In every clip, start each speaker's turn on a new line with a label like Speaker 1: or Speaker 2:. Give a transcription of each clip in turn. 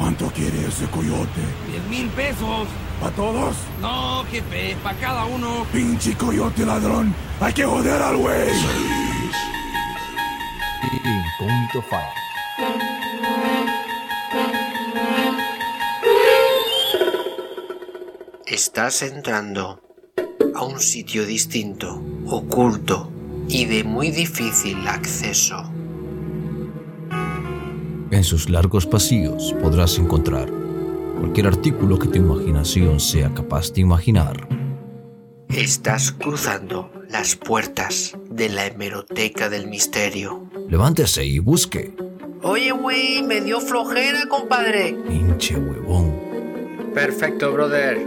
Speaker 1: ¿Cuánto quiere ese coyote?
Speaker 2: ¡Diez mil pesos!
Speaker 1: ¿Para todos?
Speaker 2: No, jefe, para cada uno.
Speaker 1: Pinche coyote ladrón. Hay que joder al güey.
Speaker 3: File.
Speaker 4: Estás entrando a un sitio distinto, oculto y de muy difícil acceso.
Speaker 3: En sus largos pasillos podrás encontrar cualquier artículo que tu imaginación sea capaz de imaginar.
Speaker 4: Estás cruzando las puertas de la hemeroteca del misterio.
Speaker 3: Levántese y busque.
Speaker 4: Oye, güey, me dio flojera, compadre.
Speaker 3: Pinche huevón.
Speaker 4: Perfecto, brother.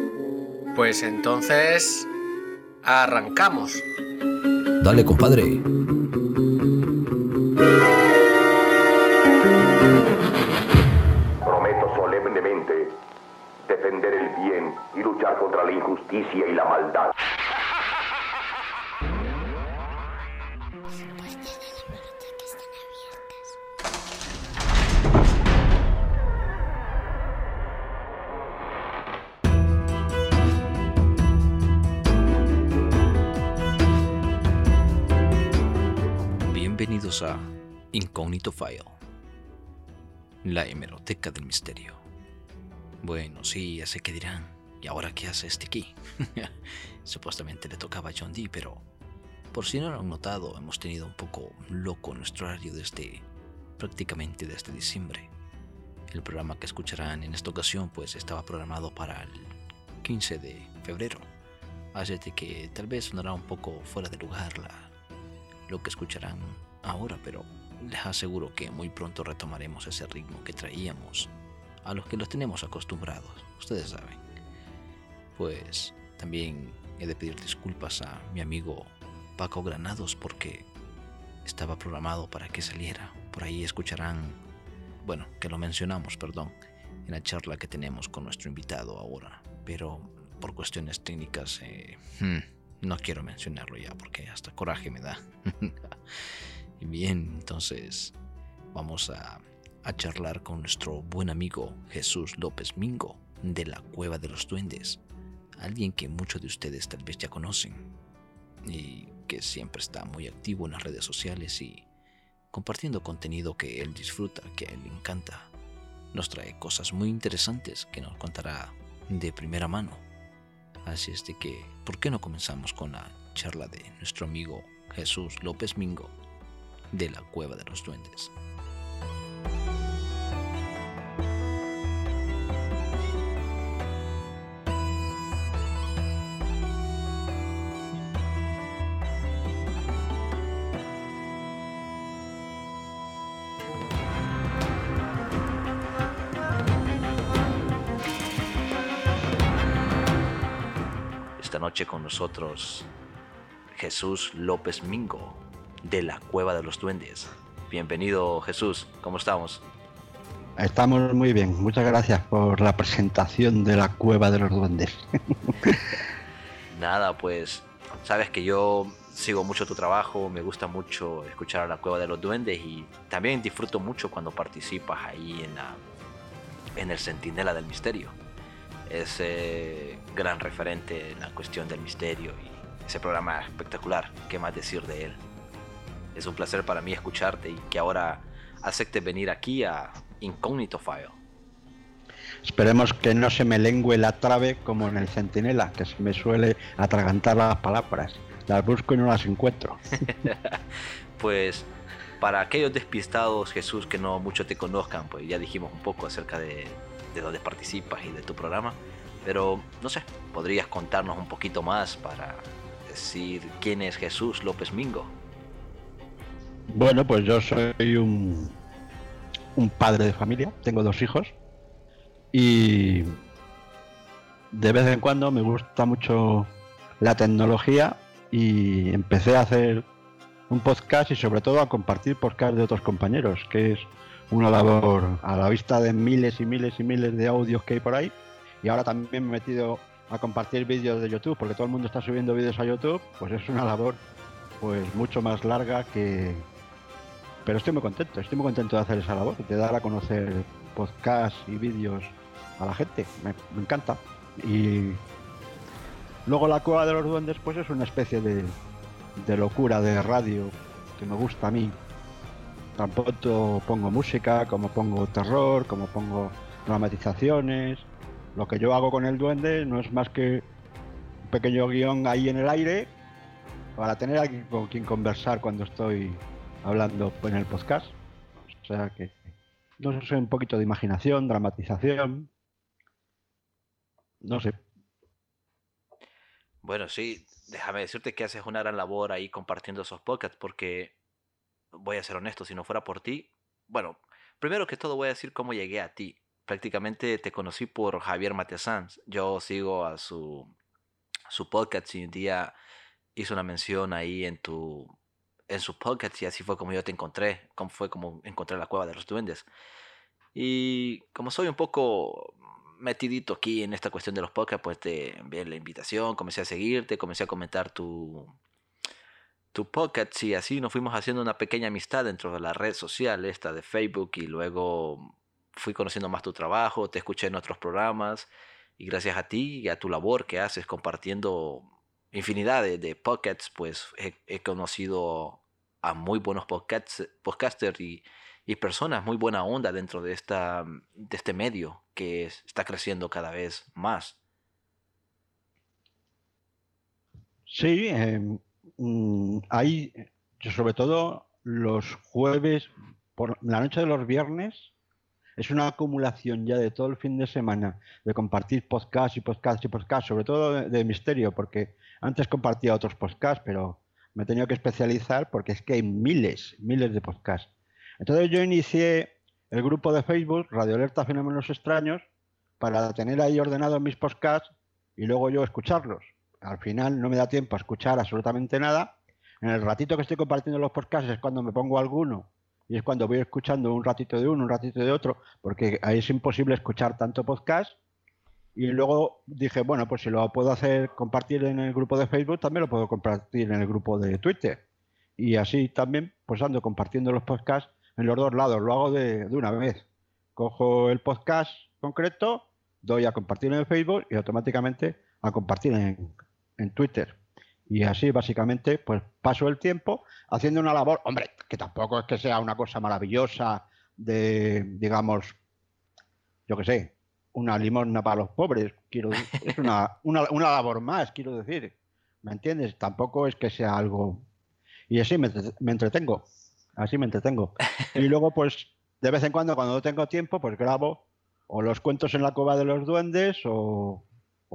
Speaker 4: Pues entonces... Arrancamos.
Speaker 3: Dale, compadre.
Speaker 5: Bien y luchar contra la injusticia y la maldad.
Speaker 3: Bienvenidos a Incógnito File, la hemeroteca del misterio. Bueno, sí, ya sé que dirán, ¿y ahora qué hace este aquí? Supuestamente le tocaba a John Dee, pero por si no lo han notado, hemos tenido un poco loco nuestro horario desde prácticamente desde diciembre. El programa que escucharán en esta ocasión pues estaba programado para el 15 de febrero. Así que tal vez sonará un poco fuera de lugar la, lo que escucharán ahora, pero les aseguro que muy pronto retomaremos ese ritmo que traíamos, a los que los tenemos acostumbrados, ustedes saben. Pues también he de pedir disculpas a mi amigo Paco Granados porque estaba programado para que saliera. Por ahí escucharán, bueno, que lo mencionamos, perdón, en la charla que tenemos con nuestro invitado ahora, pero por cuestiones técnicas eh, hmm, no quiero mencionarlo ya porque hasta coraje me da. bien, entonces vamos a, a charlar con nuestro buen amigo Jesús López Mingo de la Cueva de los Duendes, alguien que muchos de ustedes tal vez ya conocen y que siempre está muy activo en las redes sociales y compartiendo contenido que él disfruta, que a él encanta. Nos trae cosas muy interesantes que nos contará de primera mano. Así es de que, ¿por qué no comenzamos con la charla de nuestro amigo Jesús López Mingo de la Cueva de los Duendes? Noche con nosotros Jesús López Mingo de la Cueva de los Duendes. Bienvenido Jesús, ¿cómo estamos?
Speaker 6: Estamos muy bien, muchas gracias por la presentación de la Cueva de los Duendes.
Speaker 3: Nada, pues sabes que yo sigo mucho tu trabajo, me gusta mucho escuchar a la Cueva de los Duendes y también disfruto mucho cuando participas ahí en, la, en el Centinela del Misterio. Ese gran referente en la cuestión del misterio y ese programa espectacular, ¿qué más decir de él? Es un placer para mí escucharte y que ahora aceptes venir aquí a Incognito File.
Speaker 6: Esperemos que no se me lengüe la trave como en el Centinela, que se me suele atragantar las palabras. Las busco y no las encuentro.
Speaker 3: pues para aquellos despistados, Jesús, que no mucho te conozcan, pues ya dijimos un poco acerca de, de dónde participas y de tu programa. Pero no sé, podrías contarnos un poquito más para decir quién es Jesús López Mingo.
Speaker 6: Bueno, pues yo soy un, un padre de familia, tengo dos hijos y de vez en cuando me gusta mucho la tecnología y empecé a hacer un podcast y sobre todo a compartir podcast de otros compañeros, que es una labor a la vista de miles y miles y miles de audios que hay por ahí. Y ahora también me he metido a compartir vídeos de YouTube, porque todo el mundo está subiendo vídeos a YouTube, pues es una labor pues mucho más larga que, pero estoy muy contento, estoy muy contento de hacer esa labor, de dar a conocer podcasts y vídeos a la gente. Me, encanta. Y luego la cueva de los duendes, pues es una especie de, de locura de radio que me gusta a mí. Tampoco pongo música, como pongo terror, como pongo dramatizaciones. Lo que yo hago con el duende no es más que un pequeño guion ahí en el aire para tener alguien con quien conversar cuando estoy hablando en el podcast. O sea que no sé, un poquito de imaginación, dramatización. No sé.
Speaker 3: Bueno, sí, déjame decirte que haces una gran labor ahí compartiendo esos podcasts porque voy a ser honesto, si no fuera por ti, bueno, primero que todo voy a decir cómo llegué a ti. Prácticamente te conocí por Javier Matesanz. Yo sigo a su, su podcast y un día hizo una mención ahí en tu en su podcast y así fue como yo te encontré, como fue como encontré la cueva de los duendes. Y como soy un poco metidito aquí en esta cuestión de los podcasts, pues te envié la invitación, comencé a seguirte, comencé a comentar tu, tu podcast y así nos fuimos haciendo una pequeña amistad dentro de la red social esta de Facebook y luego fui conociendo más tu trabajo, te escuché en otros programas y gracias a ti y a tu labor que haces compartiendo infinidad de, podcasts, pues he, conocido a muy buenos podcasters y, personas muy buena onda dentro de, esta, de este medio que está creciendo cada vez más.
Speaker 6: Sí, em, mm, hay, sobre todo los jueves, por la noche de los viernes, es una acumulación ya de todo el fin de semana de compartir podcast y podcast y podcast, sobre todo de, misterio, porque antes compartía otros podcasts, pero me he tenido que especializar porque es que hay miles, miles de podcasts. Entonces yo inicié el grupo de Facebook Radio Alerta Fenómenos Extraños para tener ahí ordenados mis podcasts y luego yo escucharlos. Al final no me da tiempo a escuchar absolutamente nada. En el ratito que estoy compartiendo los podcasts es cuando me pongo alguno y es cuando voy escuchando un ratito de uno, un ratito de otro, porque ahí es imposible escuchar tanto podcast. Y luego dije, bueno, pues si lo puedo hacer compartir en el grupo de Facebook, también lo puedo compartir en el grupo de Twitter. Y así también, pues ando compartiendo los podcasts en los dos lados. Lo hago de, una vez. Cojo el podcast concreto, doy a compartir en Facebook y automáticamente a compartir en, en Twitter. Y así básicamente pues paso el tiempo haciendo una labor, hombre, que tampoco es que sea una cosa maravillosa de, digamos, yo qué sé, una limosna para los pobres, quiero es una, una, una labor más, quiero decir, ¿me entiendes? Tampoco es que sea algo... Y así me, me entretengo, así me entretengo. Y luego pues de vez en cuando cuando no tengo tiempo pues grabo o los cuentos en la cova de los duendes o,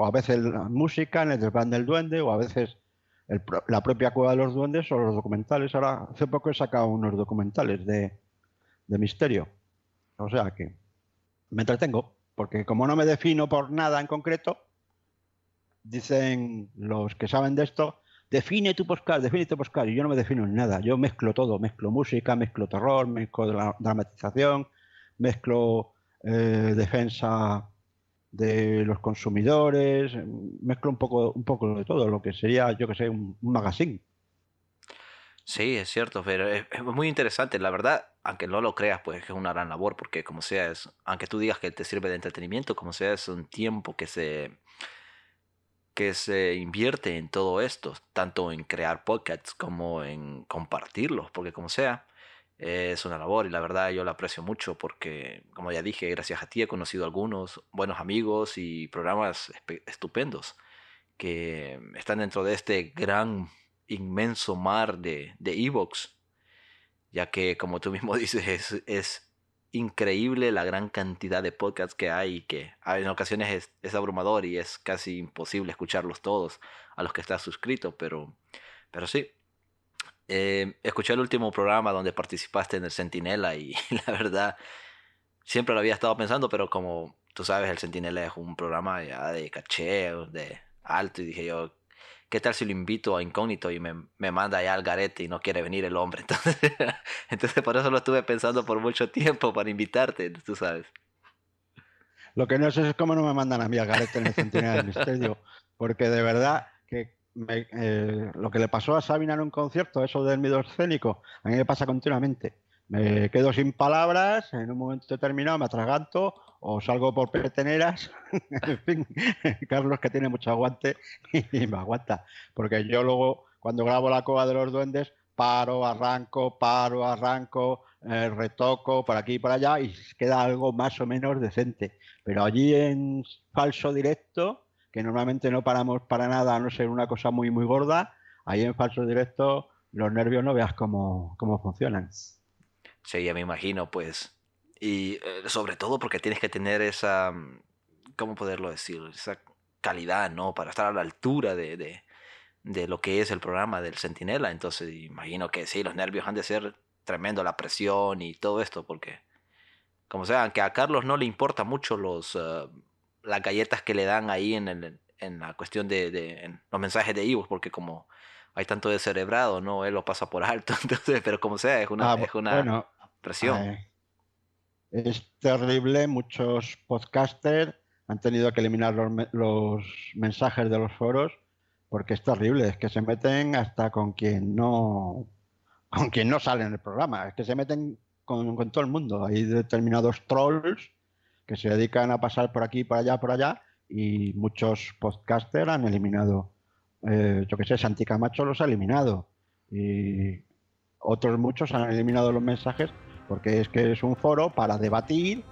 Speaker 6: o a veces la música en el desván del duende o a veces la propia Cueva de los Duendes o los documentales. Ahora, hace poco he sacado unos documentales de, misterio. O sea que me entretengo, porque como no me defino por nada en concreto, dicen los que saben de esto, define tu podcast, define tu podcast. Y yo no me defino en nada. Yo mezclo todo. Mezclo música, mezclo terror, mezclo dramatización, mezclo eh, defensa de los consumidores, mezclo un poco, un poco de todo, lo que sería, yo que sé, un, magazine.
Speaker 3: Sí, es cierto, pero es, muy interesante. La verdad, aunque no lo creas, pues es una gran labor, porque como sea, es, aunque tú digas que te sirve de entretenimiento, como sea, es un tiempo que se, que se invierte en todo esto, tanto en crear podcasts como en compartirlos, porque como sea, es una labor y la verdad yo la aprecio mucho porque, como ya dije, gracias a ti he conocido algunos buenos amigos y programas estupendos que están dentro de este gran, inmenso mar de Evox, ya que, como tú mismo dices, es, increíble la gran cantidad de podcasts que hay y que en ocasiones es, es, abrumador y es casi imposible escucharlos todos a los que estás suscrito, pero, pero sí, eh, escuché el último programa donde participaste en el Centinela y la verdad siempre lo había estado pensando, pero como tú sabes, el Centinela es un programa ya de caché, de alto, y dije yo, ¿qué tal si lo invito a incógnito y me, me manda allá al garete y no quiere venir el hombre? Entonces, entonces por eso lo estuve pensando por mucho tiempo para invitarte, tú sabes.
Speaker 6: Lo que no sé es cómo no me mandan a mí al garete en el Centinela del Misterio, porque de verdad que eh, lo que le pasó a Sabina en un concierto, eso del miedo escénico, a mí me pasa continuamente. Me quedo sin palabras, en un momento determinado me atraganto o salgo por peteneras. en fin, Carlos que tiene mucho aguante y me aguanta. Porque yo luego, cuando grabo la cova de los duendes, paro, arranco, paro, arranco, eh, retoco por aquí y por allá y queda algo más o menos decente. Pero allí en falso directo que normalmente no paramos para nada, a no ser una cosa muy, muy gorda, ahí en falso directo los nervios no veas cómo, cómo funcionan.
Speaker 3: Sí, ya me imagino, pues. Y eh, sobre todo porque tienes que tener esa, ¿cómo poderlo decir? Esa calidad, ¿no? Para estar a la altura de, de, de lo que es el programa del Centinela. Entonces, imagino que sí, los nervios han de ser tremendo, la presión y todo esto, porque, como sea, aunque a Carlos no le importa mucho los, uh, las galletas que le dan ahí en, el, en la cuestión de, de los mensajes de Ivo, porque como hay tanto de cerebrado, ¿no? Él lo pasa por alto, entonces, pero como sea, es una, ah, es una presión. Eh,
Speaker 6: es terrible, muchos podcasters han tenido que eliminar los, los, mensajes de los foros porque es terrible, es que se meten hasta con quien no con quien no sale en el programa, es que se meten con, con todo el mundo. Hay determinados trolls que se dedican a pasar por aquí, por allá, por allá, y muchos podcasters han eliminado, eh, yo que sé, Santi Camacho los ha eliminado, y otros muchos han eliminado los mensajes porque es que es un foro para debatir,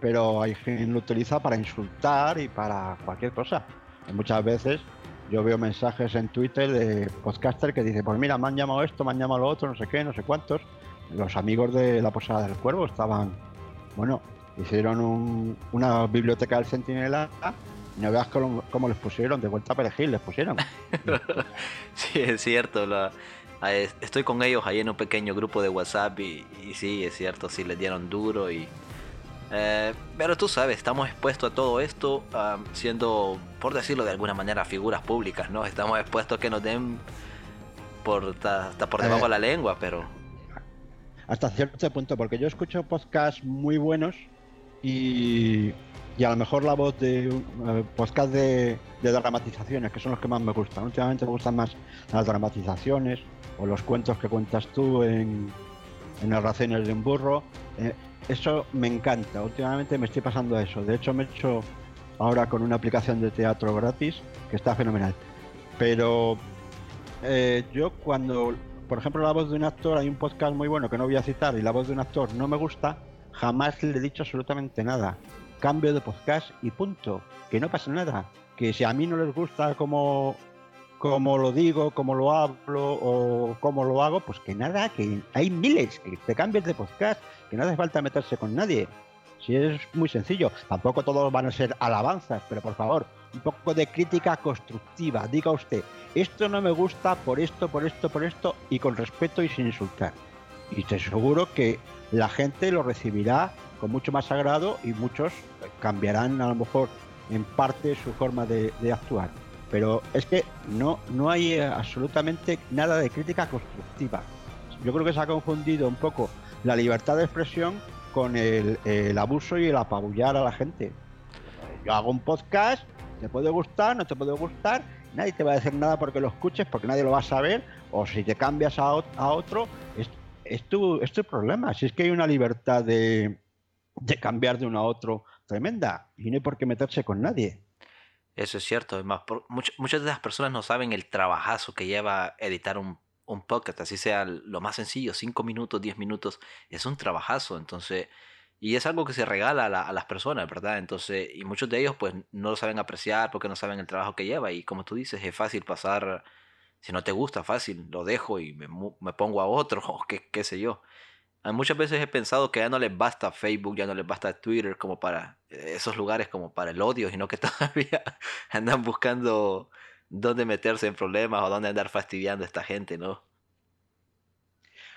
Speaker 6: pero hay quien lo utiliza para insultar y para cualquier cosa. Y muchas veces yo veo mensajes en Twitter de podcaster que dice, pues mira, me han llamado esto, me han llamado lo otro, no sé qué, no sé cuántos. Los amigos de la Posada del Cuervo estaban, bueno, hicieron una biblioteca del Centinela y no veas cómo, les pusieron, de vuelta a perejil les pusieron.
Speaker 3: sí, es cierto. estoy con ellos ahí en un pequeño grupo de WhatsApp y, sí, es cierto, sí les dieron duro y... Eh, pero tú sabes, estamos expuestos a todo esto siendo, por decirlo de alguna manera, figuras públicas, ¿no? Estamos expuestos a que nos den por, hasta por debajo de la lengua, pero...
Speaker 6: Hasta cierto punto, porque yo escucho podcasts muy buenos y, a lo mejor la voz de uh, podcast de, dramatizaciones, que son los que más me gustan. Últimamente me gustan más las dramatizaciones o los cuentos que cuentas tú en, narraciones de un burro. Eh, eso me encanta. Últimamente me estoy pasando a eso. De hecho, me he hecho ahora con una aplicación de teatro gratis que está fenomenal. Pero eh, yo cuando, por ejemplo, la voz de un actor, hay un podcast muy bueno que no voy a citar y la voz de un actor no me gusta, jamás le he dicho absolutamente nada. Cambio de podcast y punto. Que no pasa nada. Que si a mí no les gusta como, como lo digo, como lo hablo o cómo lo hago, pues que nada, que hay miles, que te cambies de podcast, que no hace falta meterse con nadie. Si es muy sencillo, tampoco todos van a ser alabanzas, pero por favor, un poco de crítica constructiva. Diga usted, esto no me gusta por esto, por esto, por esto, y con respeto y sin insultar. Y te aseguro que la gente lo recibirá con mucho más agrado y muchos cambiarán a lo mejor en parte su forma de, actuar. pero es que no, no hay eh, absolutamente nada de crítica constructiva. Yo creo que se ha confundido un poco la libertad de expresión con el, abuso y el apabullar a la gente. Yo hago un podcast, te puede gustar, no te puede gustar, nadie te va a decir nada porque lo escuches, porque nadie lo va a saber, o si te cambias a, a otro, es, es, tu, es tu problema. Si es que hay una libertad de, de cambiar de uno a otro tremenda y no hay por qué meterse con nadie.
Speaker 3: Eso es cierto. Es más, por- much- muchas de las personas no saben el trabajazo que lleva editar un, un podcast, así sea lo más sencillo, 5 minutos, 10 minutos, es un trabajazo. Entonces, y es algo que se regala a, a las personas, ¿verdad? Entonces, y muchos de ellos pues no lo saben apreciar porque no saben el trabajo que lleva. Y como tú dices, es fácil pasar, si no te gusta, fácil, lo dejo y me, me pongo a otro, o qué, qué sé yo. Ah, Muchas veces he pensado que ya no les basta Facebook, ya no les basta Twitter como para eh, esos lugares como para el odio, sino que todavía andan buscando dónde meterse en problemas o dónde andar fastidiando a esta gente, ¿no?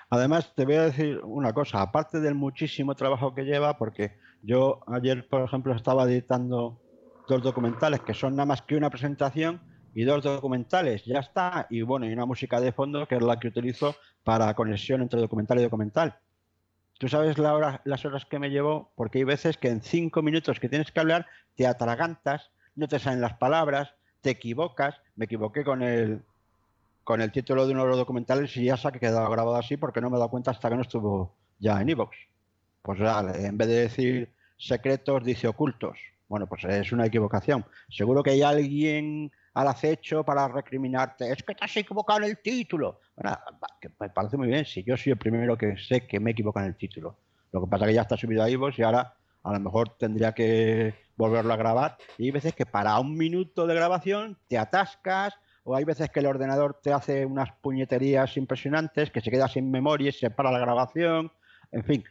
Speaker 6: Además, te voy a decir una cosa, aparte del muchísimo trabajo que lleva, porque yo ayer, por ejemplo, estaba editando dos documentales que son nada más que una presentación y dos documentales, ya está, y bueno, y una música de fondo que es la que utilizo para conexión entre documental y documental. Tú sabes las horas que me llevo, porque hay veces que en cinco minutos que tienes que hablar te atragantas, no te salen las palabras, te equivocas. Me equivoqué con el, con el título de uno de los documentales y ya se ha quedado grabado así porque no me he dado cuenta hasta que no estuvo ya en iVoox. Pues vale, en vez de decir secretos, dice ocultos. Bueno, pues es una equivocación. Seguro que hay alguien al acecho para recriminarte. Es que te has equivocado en el título. Bueno, me parece muy bien. Si yo soy el primero que sé que me equivoco en el título. Lo que pasa es que ya está subido a iVoox y ahora a lo mejor tendría que volverlo a grabar. Y hay veces que para un minuto de grabación te atascas o hay veces que el ordenador te hace unas puñeterías impresionantes, que se queda sin memoria y se para la grabación. En fin,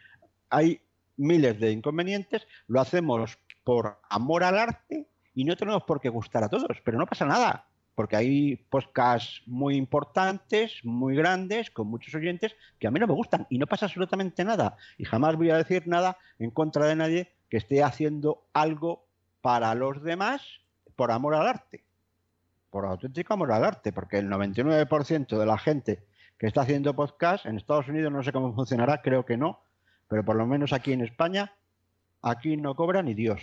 Speaker 6: hay miles de inconvenientes. Lo hacemos por amor al arte y no tenemos por qué gustar a todos, pero no pasa nada, porque hay podcasts muy importantes, muy grandes, con muchos oyentes, que a mí no me gustan y no pasa absolutamente nada. Y jamás voy a decir nada en contra de nadie que esté haciendo algo para los demás por amor al arte por auténtico amor al arte, porque el 99% de la gente que está haciendo podcast en Estados Unidos no sé cómo funcionará, creo que no, pero por lo menos aquí en España, aquí no cobra ni Dios.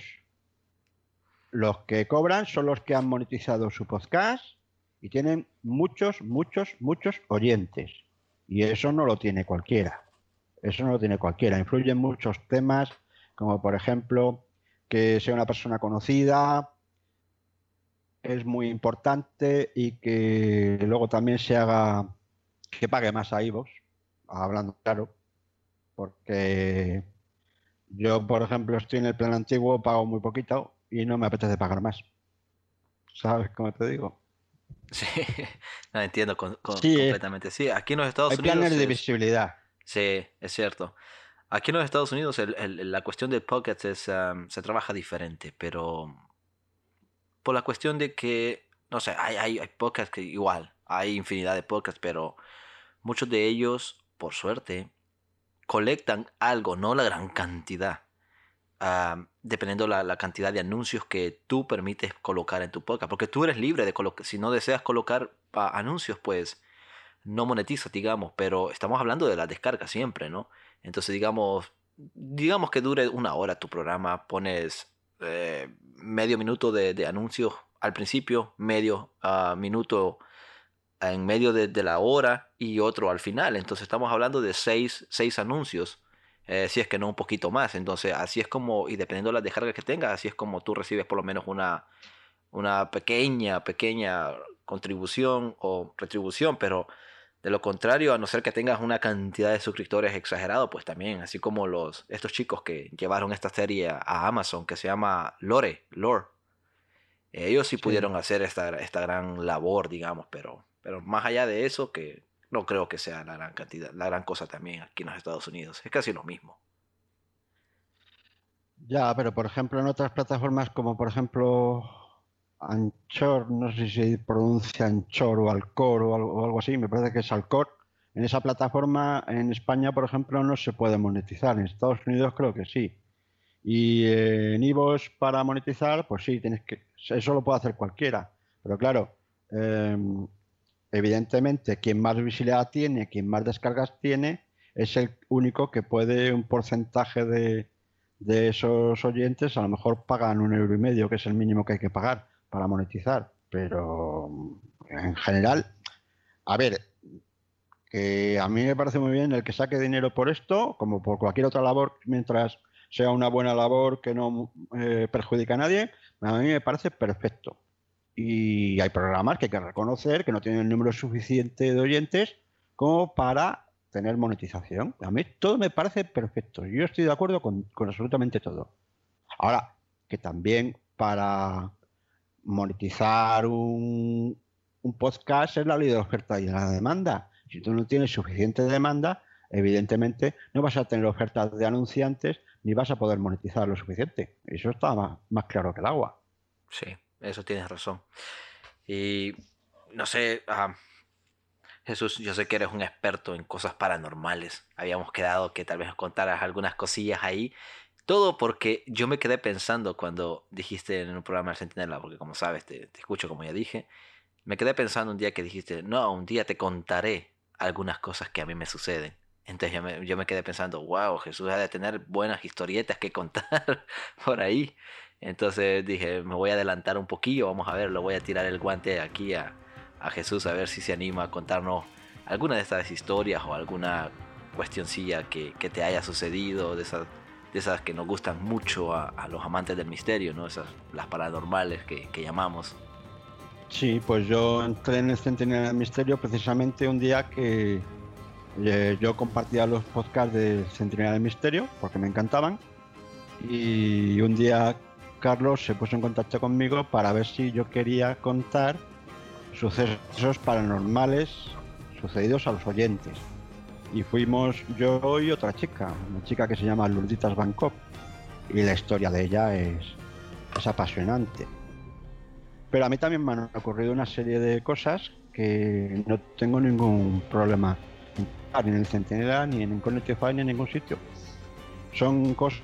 Speaker 6: Los que cobran son los que han monetizado su podcast y tienen muchos, muchos, muchos oyentes. Y eso no lo tiene cualquiera. Eso no lo tiene cualquiera. Influyen muchos temas, como por ejemplo que sea una persona conocida, es muy importante y que luego también se haga que pague más a iVoox, hablando claro, porque yo, por ejemplo, estoy en el plan antiguo, pago muy poquito y no me apetece pagar más. ¿Sabes cómo te digo?
Speaker 3: Sí, no entiendo con- con-
Speaker 6: Sí,
Speaker 3: completamente. Sí, aquí en los Estados
Speaker 6: Hay
Speaker 3: Unidos.
Speaker 6: planes de
Speaker 3: es-
Speaker 6: visibilidad.
Speaker 3: Sí, es cierto. Aquí en los Estados Unidos el- el- la cuestión del podcast es, um, se trabaja diferente, pero por la cuestión de que, no sé, hay, hay, hay podcasts que igual, hay infinidad de podcasts, pero muchos de ellos, por suerte, colectan algo, no la gran cantidad, ah, dependiendo la, la cantidad de anuncios que tú permites colocar en tu podcast, porque tú eres libre de colocar, si no deseas colocar ah, anuncios, pues no monetizas, digamos, pero estamos hablando de la descarga siempre, ¿no? Entonces, digamos, digamos que dure una hora tu programa, pones eh, medio minuto de, de anuncios al principio, medio ah, minuto en medio de, de la hora y otro al final. Entonces estamos hablando de seis, seis anuncios, eh, si es que no un poquito más. Entonces así es como, y dependiendo de las descargas que tengas, así es como tú recibes por lo menos una, una pequeña, pequeña contribución o retribución, pero de lo contrario, a no ser que tengas una cantidad de suscriptores exagerado, pues también, así como los estos chicos que llevaron esta serie a Amazon que se llama Lore, Lore. Ellos sí,
Speaker 6: Sí.
Speaker 3: pudieron hacer esta, esta gran labor, digamos, pero, pero más allá de eso, que no creo que sea la gran cantidad, la gran cosa también aquí en los Estados Unidos. Es casi lo mismo.
Speaker 6: Ya, pero por ejemplo en otras plataformas como por ejemplo Anchor, no sé si pronuncia Anchor o Alcor o algo, así, me parece que es Alcor. En esa plataforma en España, por ejemplo, no se puede monetizar. En Estados Unidos creo que sí. Y eh, en iVoox para monetizar, pues sí, tienes que, eso lo puede hacer cualquiera. Pero claro, em, evidentemente quien más visibilidad tiene, quien más descargas tiene, es el único que puede un porcentaje de, de esos oyentes a lo mejor pagan un euro y medio, que es el mínimo que hay que pagar para monetizar. Pero en general, a ver, que a mí me parece muy bien el que saque dinero por esto, como por cualquier otra labor, mientras sea una buena labor que no eh, perjudica a nadie, a mí me parece perfecto. Y hay programas que hay que reconocer que no tienen el número suficiente de oyentes como para tener monetización. A mí todo me parece perfecto. Yo estoy de acuerdo con, absolutamente todo. Ahora, que también para monetizar un, un podcast es la ley de oferta y la demanda. Si tú no tienes suficiente demanda, evidentemente no vas a tener ofertas de anunciantes ni vas a poder monetizar lo suficiente. Eso está más, claro que el agua.
Speaker 3: Sí, eso tienes razón. Y no sé, ah, Jesús, yo sé que eres un experto en cosas paranormales. Habíamos quedado que tal vez nos contaras algunas cosillas ahí. Todo porque yo me quedé pensando cuando dijiste en un programa de Centinela, porque como sabes, te, escucho como ya dije. Me quedé pensando un día que dijiste, no, un día te contaré algunas cosas que a mí me suceden. Entonces yo me, yo me quedé pensando, wow, Jesús ha de tener buenas historietas que contar por ahí. Entonces dije, me voy a adelantar un poquillo, vamos a ver, lo voy a tirar el guante aquí a, a Jesús a ver si se anima a contarnos alguna de estas historias o alguna cuestioncilla que, que te haya sucedido, de esas, de esas que nos gustan mucho a, los amantes del misterio, ¿no? Esas, las paranormales que, que llamamos.
Speaker 6: Sí, pues yo entré en el Centinela del Misterio precisamente un día que eh, yo compartía los podcasts de Centinela del Misterio porque me encantaban y un día Carlos se puso en contacto conmigo para ver si yo quería contar sucesos paranormales sucedidos a los oyentes. Y fuimos yo y otra chica, una chica que se llama Lurditas Bangkok. Y la historia de ella es, es apasionante. Pero a mí también me han ocurrido una serie de cosas que no tengo ningún problema ni en el Centinela, ni en Connectify, ni en ningún sitio. Son cosas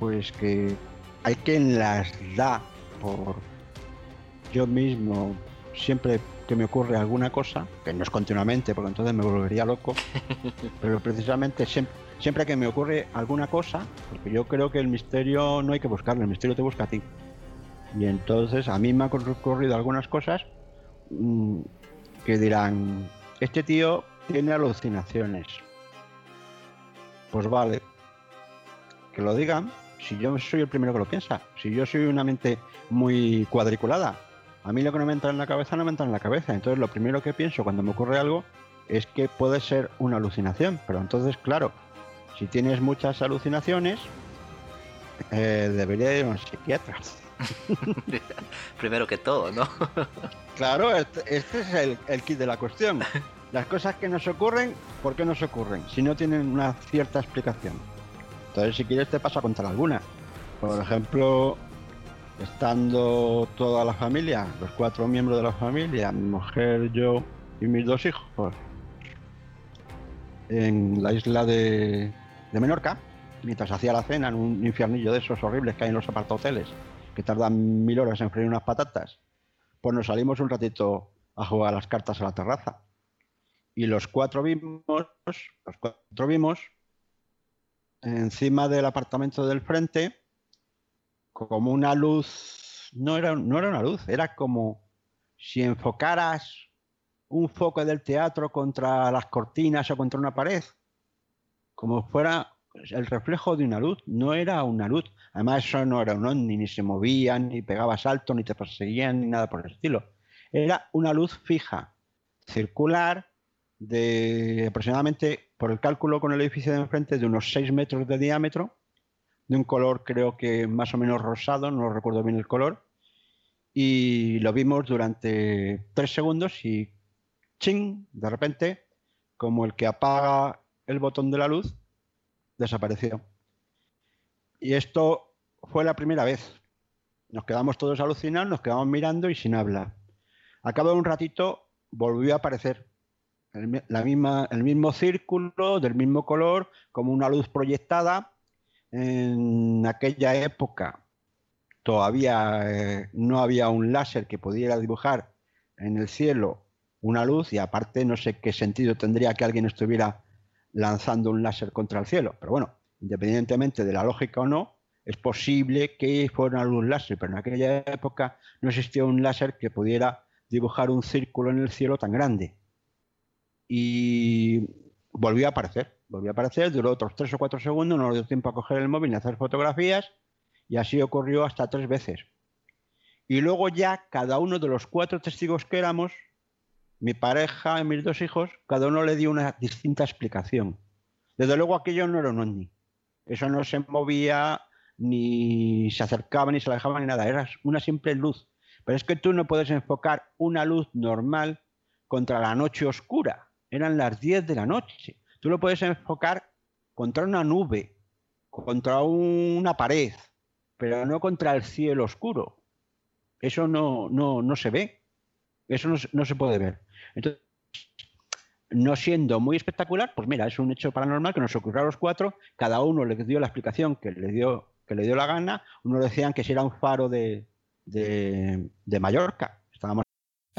Speaker 6: pues que hay quien las da por yo mismo, siempre que me ocurre alguna cosa, que no es continuamente, porque entonces me volvería loco, pero precisamente siempre, que me ocurre alguna cosa, porque yo creo que el misterio no hay que buscarlo, el misterio te busca a ti. Y entonces a mí me han ocurrido algunas cosas mm, que dirán, este tío tiene alucinaciones. Pues vale, que lo digan, si yo soy el primero que lo piensa, si yo soy una mente muy cuadriculada, a mí lo que no me entra en la cabeza no me entra en la cabeza. Entonces lo primero que pienso cuando me ocurre algo es que puede ser una alucinación. Pero entonces, claro, si tienes muchas alucinaciones, eh, debería ir a un psiquiatra.
Speaker 3: Primero que todo, ¿no?
Speaker 6: claro, este, este es el, el, kit de la cuestión. Las cosas que nos ocurren, ¿por qué nos ocurren? Si no tienen una cierta explicación. Entonces, si quieres, te paso a contar alguna. Por ejemplo, estando toda la familia, los cuatro miembros de la familia, mi mujer, yo y mis dos hijos, en la isla de, Menorca, mientras hacía la cena en un infiernillo de esos horribles que hay en los apartahoteles, que tardan mil horas en freír unas patatas, pues nos salimos un ratito a jugar las cartas a la terraza. Y los cuatro vimos, los cuatro vimos, encima del apartamento del frente, como una luz, no era, no era una luz, era como si enfocaras un foco del teatro contra las cortinas o contra una pared, como fuera el reflejo de una luz, no era una luz. Además, eso no era un ovni, ni se movían, ni pegaba salto, ni te perseguían, ni nada por el estilo. Era una luz fija, circular, de aproximadamente, por el cálculo con el edificio de enfrente, de unos 6 metros de diámetro, de un color creo que más o menos rosado, no recuerdo bien el color, y lo vimos durante tres segundos y ¡ching! De repente, como el que apaga el botón de la luz, desapareció. Y esto fue la primera vez. Nos quedamos todos alucinados, nos quedamos mirando y sin hablar. A cabo de un ratito volvió a aparecer la misma, el mismo círculo, del mismo color, como una luz proyectada, en aquella época todavía eh, no había un láser que pudiera dibujar en el cielo una luz y aparte no sé qué sentido tendría que alguien estuviera lanzando un láser contra el cielo. Pero bueno, independientemente de la lógica o no, es posible que fuera una luz láser, pero en aquella época no existía un láser que pudiera dibujar un círculo en el cielo tan grande. Y volvió a aparecer, volvió a aparecer, duró otros tres o cuatro segundos, no nos dio tiempo a coger el móvil y hacer fotografías, y así ocurrió hasta tres veces. Y luego ya cada uno de los cuatro testigos que éramos, mi pareja y mis dos hijos, cada uno le dio una distinta explicación. Desde luego aquello no era un ovni. Eso no se movía, ni se acercaba, ni se alejaba, ni nada. Era una simple luz. Pero es que tú no puedes enfocar una luz normal contra la noche oscura. Eran las 10 de la noche. Tú lo puedes enfocar contra una nube, contra una pared, pero no contra el cielo oscuro. Eso no, no, no se ve. Eso no, no, se puede ver. Entonces, no siendo muy espectacular, pues mira, es un hecho paranormal que nos ocurrió a los cuatro. Cada uno le dio la explicación que le dio, que le dio la gana. Uno decían que si era un faro de, de, de Mallorca.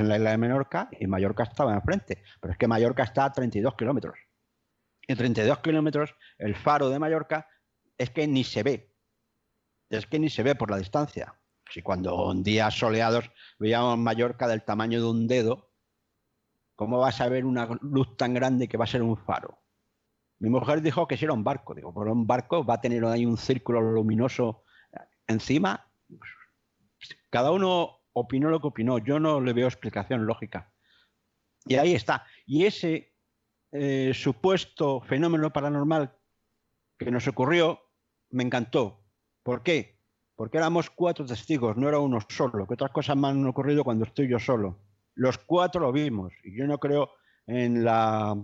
Speaker 6: En la isla de Menorca y Mallorca estaba enfrente. Pero es que Mallorca está a 32 kilómetros. En 32 kilómetros, el faro de Mallorca es que ni se ve. Es que ni se ve por la distancia. Si cuando en días soleados veíamos Mallorca del tamaño de un dedo, ¿cómo vas a ver una luz tan grande que va a ser un faro? Mi mujer dijo que si era un barco. Digo, por un barco va a tener ahí un círculo luminoso encima. Cada uno opinó lo que opinó. Yo no le veo explicación lógica. Y ahí está. Y ese eh, supuesto fenómeno paranormal que nos ocurrió me encantó. ¿Por qué? Porque éramos cuatro testigos, no era uno solo, que otras cosas me han ocurrido cuando estoy yo solo. Los cuatro lo vimos y yo no creo en la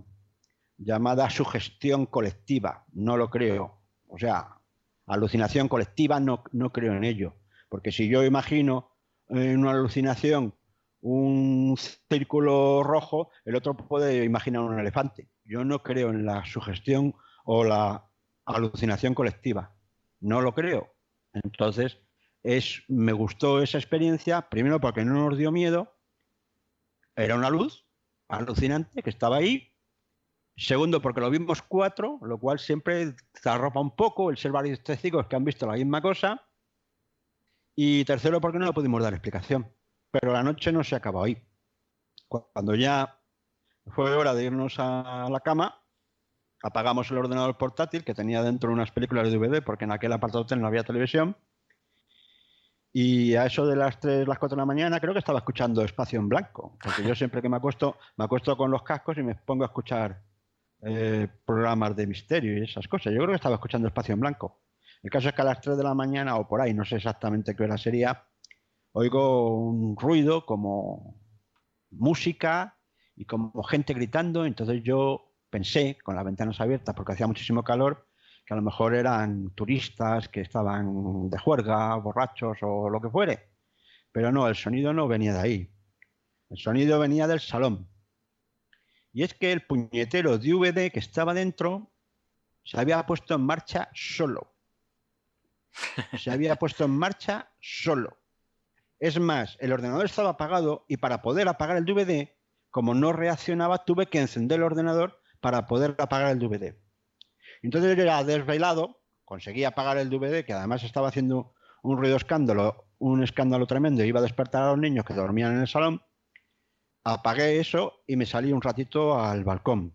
Speaker 6: llamada sugestión colectiva, no lo creo. O sea, alucinación colectiva no, no creo en ello. Porque si yo imagino en una alucinación un círculo rojo, el otro puede imaginar un elefante. Yo no creo en la sugestión o la alucinación colectiva. No lo creo. Entonces, es, me gustó esa experiencia, primero porque no nos dio miedo, era una luz alucinante que estaba ahí. Segundo, porque lo vimos cuatro, lo cual siempre te arropa un poco el ser varios testigos que han visto la misma cosa. Y tercero, porque no le pudimos dar explicación. Pero la noche no se acabó ahí. Cuando ya fue hora de irnos a la cama, apagamos el ordenador portátil que tenía dentro unas películas de DVD, porque en aquel apartado no había televisión. Y a eso de las 3, las 4 de la mañana, creo que estaba escuchando Espacio en Blanco. Porque yo siempre que me acuesto, me acuesto con los cascos y me pongo a escuchar eh, programas de misterio y esas cosas. Yo creo que estaba escuchando Espacio en Blanco. El caso es que a las 3 de la mañana o por ahí, no sé exactamente qué hora sería, oigo un ruido como música y como gente gritando. Entonces yo pensé, con las ventanas abiertas, porque hacía muchísimo calor, que a lo mejor eran turistas que estaban de juerga, borrachos o lo que fuere. Pero no, el sonido no venía de ahí. El sonido venía del salón. Y es que el puñetero DVD que estaba dentro se había puesto en marcha solo. Se había puesto en marcha solo. Es más, el ordenador estaba apagado y para poder apagar el DVD, como no reaccionaba, tuve que encender el ordenador para poder apagar el DVD. Entonces yo era desvelado, conseguí apagar el DVD, que además estaba haciendo un ruido escándalo, un escándalo tremendo, iba a despertar a los niños que dormían en el salón. Apagué eso y me salí un ratito al balcón.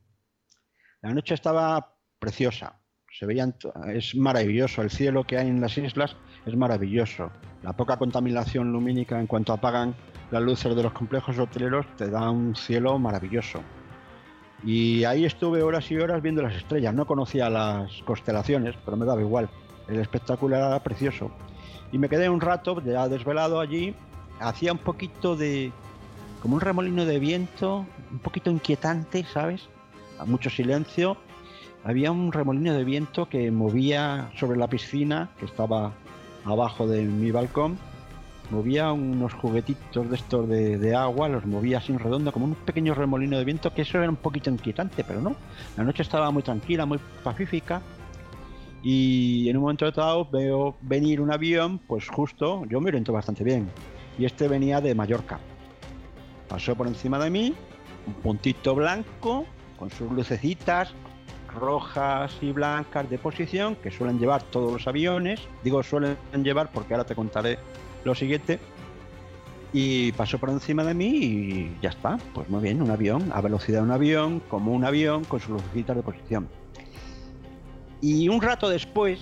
Speaker 6: La noche estaba preciosa, se es maravilloso, el cielo que hay en las islas es maravilloso. La poca contaminación lumínica en cuanto apagan las luces de los complejos hoteleros te da un cielo maravilloso. Y ahí estuve horas y horas viendo las estrellas. No conocía las constelaciones, pero me daba igual. El espectáculo era precioso. Y me quedé un rato ya desvelado allí. Hacía un poquito de. como un remolino de viento, un poquito inquietante, ¿sabes? Mucho silencio. Había un remolino de viento que movía sobre la piscina, que estaba abajo de mi balcón, movía unos juguetitos de estos de, agua, los movía así en redondo, como un pequeño remolino de viento, que eso era un poquito inquietante, pero no. La noche estaba muy tranquila, muy pacífica. Y en un momento dado veo venir un avión, pues justo, yo me oriento bastante bien. Y este venía de Mallorca. Pasó por encima de mí, un puntito blanco, con sus lucecitas, rojas y blancas de posición que suelen llevar todos los aviones. Digo suelen llevar porque ahora te contaré lo siguiente. Y pasó por encima de mí y ya está. Pues muy bien, un avión, a velocidad de un avión, como un avión con sus lucecitas de posición. Y un rato después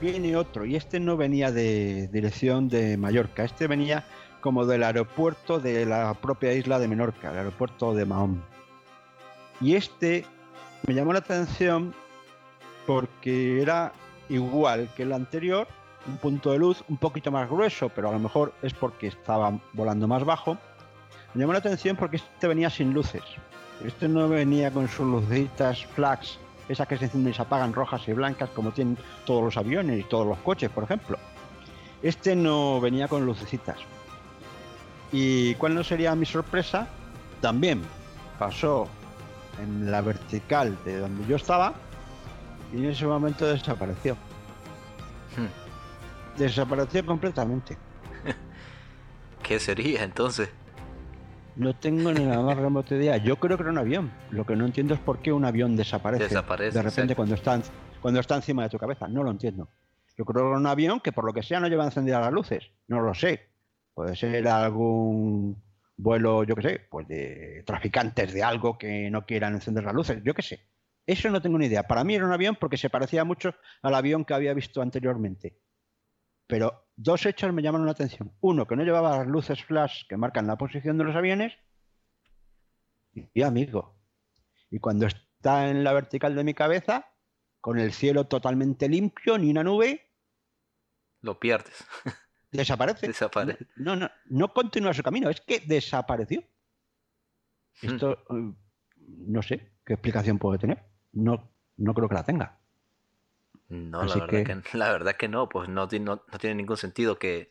Speaker 6: viene otro, y este no venía de dirección de Mallorca, este venía como del aeropuerto de la propia isla de Menorca, el aeropuerto de Mahón. Y este me llamó la atención porque era igual que el anterior, un punto de luz un poquito más grueso, pero a lo mejor es porque estaba volando más bajo. Me llamó la atención porque este venía sin luces. Este no venía con sus lucecitas flags, esas que se encienden y se apagan rojas y blancas como tienen todos los aviones y todos los coches, por ejemplo. Este no venía con lucecitas. ¿Y cuál no sería mi sorpresa? También pasó en la vertical de donde yo estaba y en ese momento desapareció. Hmm. Desapareció completamente.
Speaker 3: ¿Qué sería entonces?
Speaker 6: No tengo ni la más remota idea. Yo creo que era un avión. Lo que no entiendo es por qué un avión desaparece,
Speaker 3: desaparece
Speaker 6: de repente cuando está, cuando está encima de tu cabeza. No lo entiendo. Yo creo que era un avión que por lo que sea no lleva encendidas las luces. No lo sé. Puede ser algún vuelo, yo qué sé, pues de traficantes de algo que no quieran encender las luces, yo qué sé. Eso no tengo ni idea. Para mí era un avión porque se parecía mucho al avión que había visto anteriormente. Pero dos hechos me llamaron la atención. Uno, que no llevaba las luces flash que marcan la posición de los aviones. Y amigo. Y cuando está en la vertical de mi cabeza, con el cielo totalmente limpio, ni una nube.
Speaker 3: Lo pierdes.
Speaker 6: Desaparece.
Speaker 3: Desaparece.
Speaker 6: No, no, no continúa su camino, es que desapareció. Hmm. Esto, no sé qué explicación puede tener. No, no creo que la tenga.
Speaker 3: No, la verdad que... la verdad que no, pues no, no, tiene ningún sentido que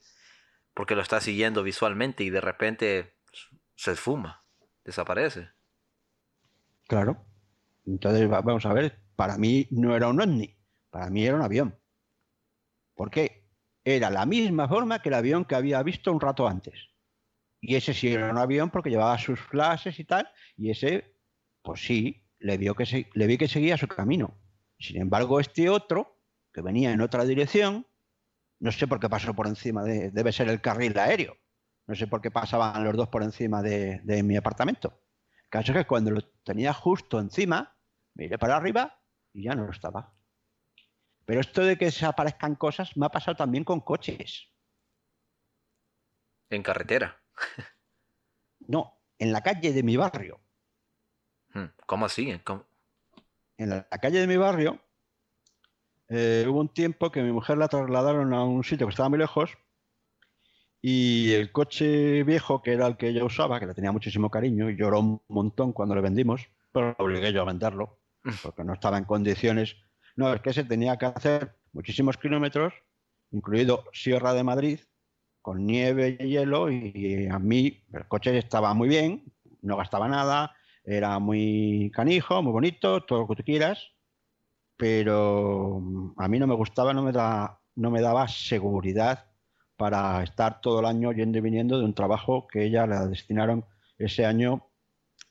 Speaker 3: porque lo está siguiendo visualmente y de repente se esfuma, desaparece.
Speaker 6: Claro. Entonces vamos a ver, para mí no era un ovni, para mí era un avión. ¿Por qué? Era la misma forma que el avión que había visto un rato antes. Y ese sí era un avión porque llevaba sus flashes y tal, y ese, pues sí, le, vio que le vi que seguía su camino. Sin embargo, este otro, que venía en otra dirección, no sé por qué pasó por encima de, debe ser el carril aéreo. No sé por qué pasaban los dos por encima de, de mi apartamento. El caso es que cuando lo tenía justo encima, miré para arriba y ya no lo estaba. Pero esto de que desaparezcan cosas me ha pasado también con coches.
Speaker 3: ¿En carretera?
Speaker 6: no, en la calle de mi barrio.
Speaker 3: Hmm, ¿Cómo así?
Speaker 6: En la, calle de mi barrio eh, hubo un tiempo que mi mujer la trasladaron a un sitio que estaba muy lejos y el coche viejo, que era el que ella usaba, que le tenía muchísimo cariño, y lloró un montón cuando le vendimos, pero lo obligué yo a venderlo, hmm. porque no estaba en condiciones no, es que se tenía que hacer muchísimos kilómetros, incluido Sierra de Madrid, con nieve y hielo y a mí el coche estaba muy bien, no gastaba nada, era muy canijo, muy bonito, todo lo que tú quieras, pero mm, a mí no me gustaba, no me, da, no me daba seguridad para estar todo el año yendo y viniendo de un trabajo que ella la destinaron ese año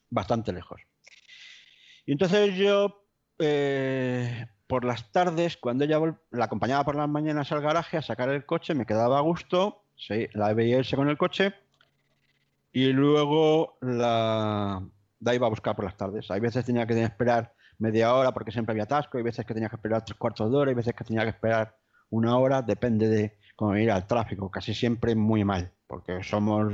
Speaker 6: bastante lejos. Y entonces yo, eh, por las tardes, cuando ella la acompañaba por las mañanas al garaje a sacar el coche, me quedaba a gusto, la veía irse con el coche y luego la, la iba a buscar por las tardes. Hay veces tenía que esperar media hora porque siempre había atasco, hay veces que tenía que esperar tres cuartos de hora, hay veces que tenía que esperar una hora, depende de cómo ir al tráfico, casi siempre muy mal, porque somos,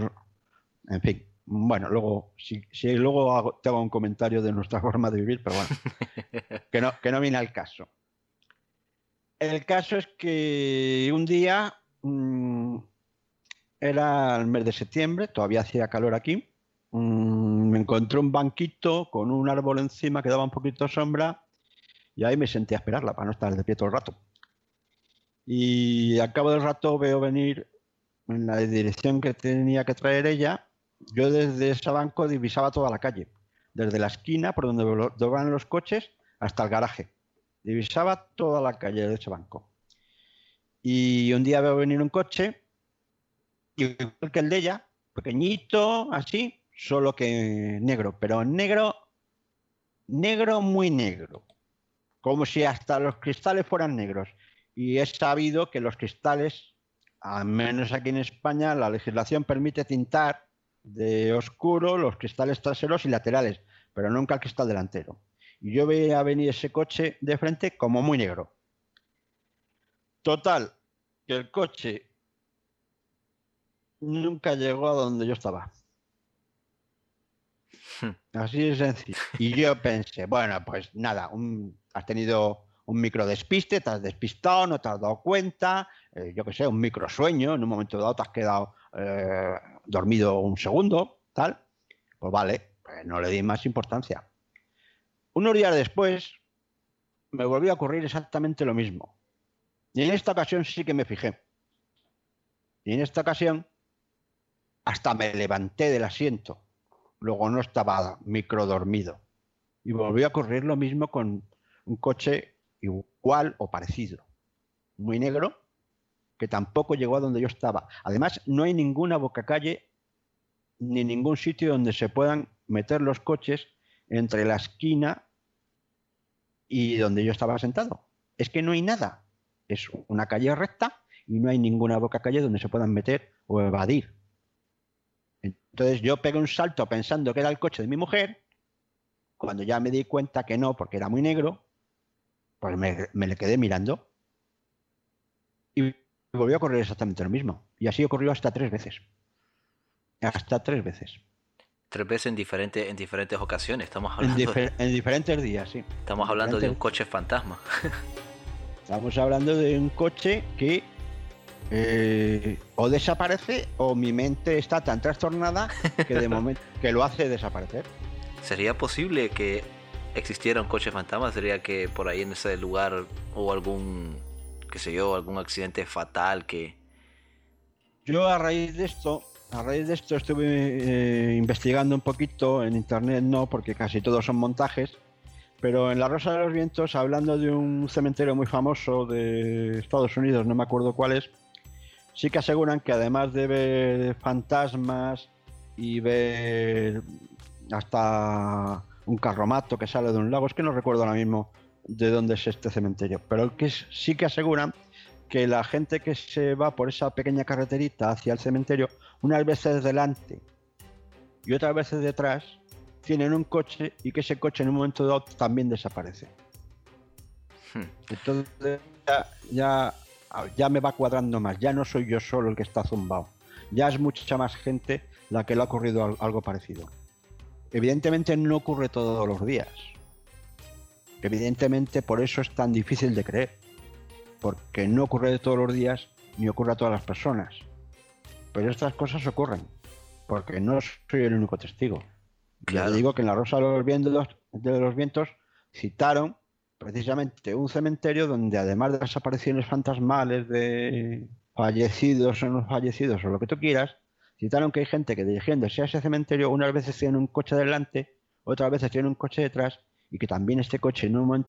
Speaker 6: en fin, bueno, luego, si, luego hago, te hago un comentario de nuestra forma de vivir, pero bueno, que no, que no viene al caso. El caso es que un día, mm, era el mes de septiembre, todavía hacía calor aquí, mm, me encontré un banquito con un árbol encima que daba un poquito de sombra y ahí me senté a esperarla para no estar de pie todo el rato. Y al cabo del rato veo venir en la dirección que tenía que traer ella yo desde ese banco divisaba toda la calle, desde la esquina por donde doblan los coches hasta el garaje. Divisaba toda la calle de ese banco. Y un día veo venir un coche, igual que el de ella, pequeñito, así, solo que negro, pero negro, negro muy negro, como si hasta los cristales fueran negros. Y he sabido que los cristales, al menos aquí en España, la legislación permite tintar de oscuro los cristales traseros y laterales, pero nunca el cristal delantero. Y yo veía venir ese coche de frente como muy negro. Total, que el coche nunca llegó a donde yo estaba. Hmm. Así de sencillo. Y yo pensé, bueno, pues nada, has tenido un micro despiste, te has despistado, no te has dado cuenta, eh, yo qué sé, un micro sueño, en un momento dado te has quedado eh, dormido un segundo, tal, pues vale, pues no le di más importancia. Unos días después me volvió a ocurrir exactamente lo mismo. Y en esta ocasión sí que me fijé. Y en esta ocasión hasta me levanté del asiento. Luego no estaba micro dormido. Y volvió a ocurrir lo mismo con un coche igual o parecido. Muy negro, que tampoco llegó a donde yo estaba. Además, no hay ninguna boca calle ni ningún sitio donde se puedan meter los coches entre la esquina y donde yo estaba sentado. Es que no hay nada. Es una calle recta y no hay ninguna boca calle donde se puedan meter o evadir. Entonces yo pegué un salto pensando que era el coche de mi mujer. Cuando ya me di cuenta que no, porque era muy negro, pues me, me le quedé mirando. Y volvió a ocurrir exactamente lo mismo. Y así ocurrió hasta tres veces. Hasta tres veces.
Speaker 3: Tres veces en, diferentes en diferentes ocasiones. Estamos hablando
Speaker 6: en, diferentes días, sí.
Speaker 3: Estamos hablando de un coche fantasma.
Speaker 6: Estamos hablando de un coche que eh, o desaparece o mi mente está tan trastornada que de momento que lo hace desaparecer.
Speaker 3: ¿Sería posible que existiera un coche fantasma? ¿Sería que por ahí en ese lugar hubo algún qué sé yo, algún accidente fatal que...
Speaker 6: Yo a raíz de esto, a raíz de esto estuve eh, investigando un poquito en internet, no, porque casi todos son montajes, pero en La Rosa de los Vientos, hablando de un cementerio muy famoso de Estados Unidos, no me acuerdo cuál es, sí que aseguran que además de ver fantasmas y ver hasta un carromato que sale de un lago, es que no recuerdo ahora mismo de dónde es este cementerio. Pero que sí que aseguran que la gente que se va por esa pequeña carreterita hacia el cementerio, unas veces delante y otras veces detrás, tienen un coche y que ese coche en un momento dado también desaparece. Hmm. Entonces ya, ya, me va cuadrando más, ya no soy yo solo el que está zumbado, ya es mucha más gente la que le ha ocurrido algo parecido. Evidentemente no ocurre todos los días, Evidentemente por eso es tan difícil de creer, porque no ocurre todos los días ni ocurre a todas las personas. Pero estas cosas ocurren, porque no soy el único testigo. Ya digo que en la Rosa de los, vientos, de los Vientos citaron precisamente un cementerio donde además de las apariciones fantasmales de fallecidos o no fallecidos o lo que tú quieras, citaron que hay gente que dirigiéndose a ese cementerio unas veces tiene un coche delante, otras veces tiene un coche detrás y que también este coche momento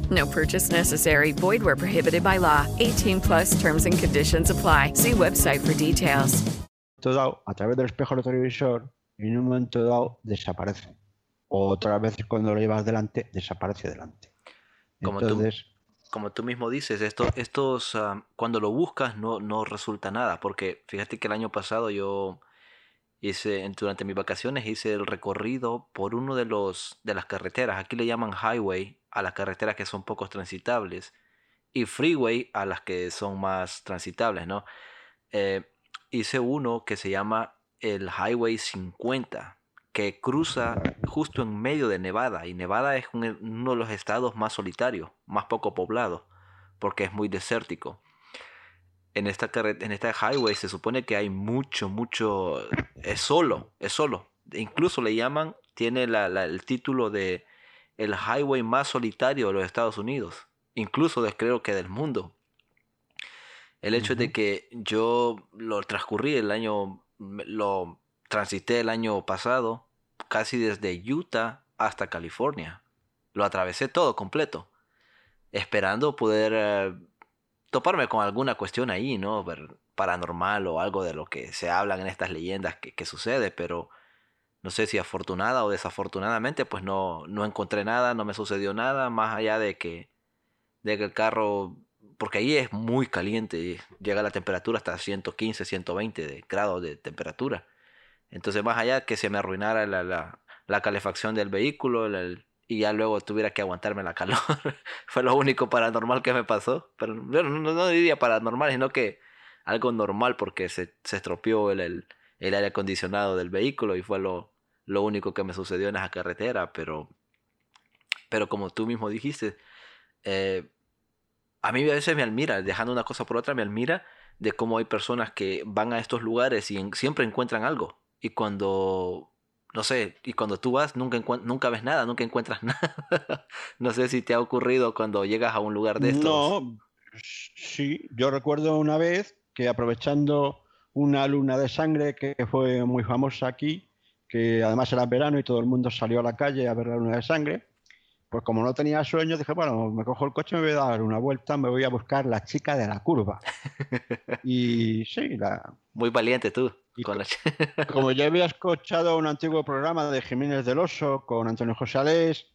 Speaker 7: No purchase necessary. Void where prohibited by law. 18 plus terms and conditions apply. See website for details.
Speaker 6: dado, a través del espejo retrovisor, en un momento dado desaparece. Otras veces cuando lo llevas delante, desaparece delante.
Speaker 3: Como
Speaker 6: Entonces,
Speaker 3: tú, como tú mismo dices, esto, estos, ah, cuando lo buscas no, no resulta nada, porque fíjate que el año pasado yo hice, durante mis vacaciones hice el recorrido por uno de los de las carreteras, aquí le llaman highway a las carreteras que son pocos transitables y freeway a las que son más transitables, ¿no? Eh, hice uno que se llama el Highway 50, que cruza justo en medio de Nevada. Y Nevada es un- uno de los estados más solitarios, más poco poblado, porque es muy desértico. En esta, en esta highway se supone que hay mucho, mucho... Es solo, es solo. Incluso le llaman, tiene la- el título de el highway más solitario de los Estados Unidos. Incluso de- creo que del mundo. El hecho de que yo lo transcurrí el año, lo transité el año pasado, casi desde Utah hasta California. Lo atravesé todo completo, esperando poder eh, toparme con alguna cuestión ahí, ¿no? Paranormal o algo de lo que se hablan en estas leyendas que, que sucede, pero no sé si afortunada o desafortunadamente, pues no, no encontré nada, no me sucedió nada, más allá de que, de que el carro, porque ahí es muy caliente, llega la temperatura hasta 115, 120 de grados de temperatura. Entonces, más allá que se me arruinara la, la, la calefacción del vehículo y ya luego tuviera que aguantarme la calor, fue lo único paranormal que me pasó. Pero no, no- diría paranormal, sino que algo normal porque se, se estropeó el, el aire acondicionado del vehículo y fue lo, lo único que me sucedió en esa carretera. Pero, pero como tú mismo dijiste, eh, a mí a veces me admira, dejando una cosa por otra, me admira de cómo hay personas que van a estos lugares y siempre encuentran algo. Y cuando, no sé, y cuando tú vas, nunca, nunca ves nada, nunca encuentras nada. no sé si te ha ocurrido cuando llegas a un lugar de estos.
Speaker 6: No, sí, yo recuerdo una vez que aprovechando una luna de sangre que fue muy famosa aquí, que además era verano y todo el mundo salió a la calle a ver la luna de sangre, pues como no tenía sueño, dije, bueno, me cojo el coche, me voy a dar una vuelta, me voy a buscar la chica de la curva. Y sí, la,
Speaker 3: Muy valiente tú.
Speaker 6: Y
Speaker 3: con la-
Speaker 6: como ya había escuchado un antiguo programa de Jiménez del Oso con Antonio José Alés,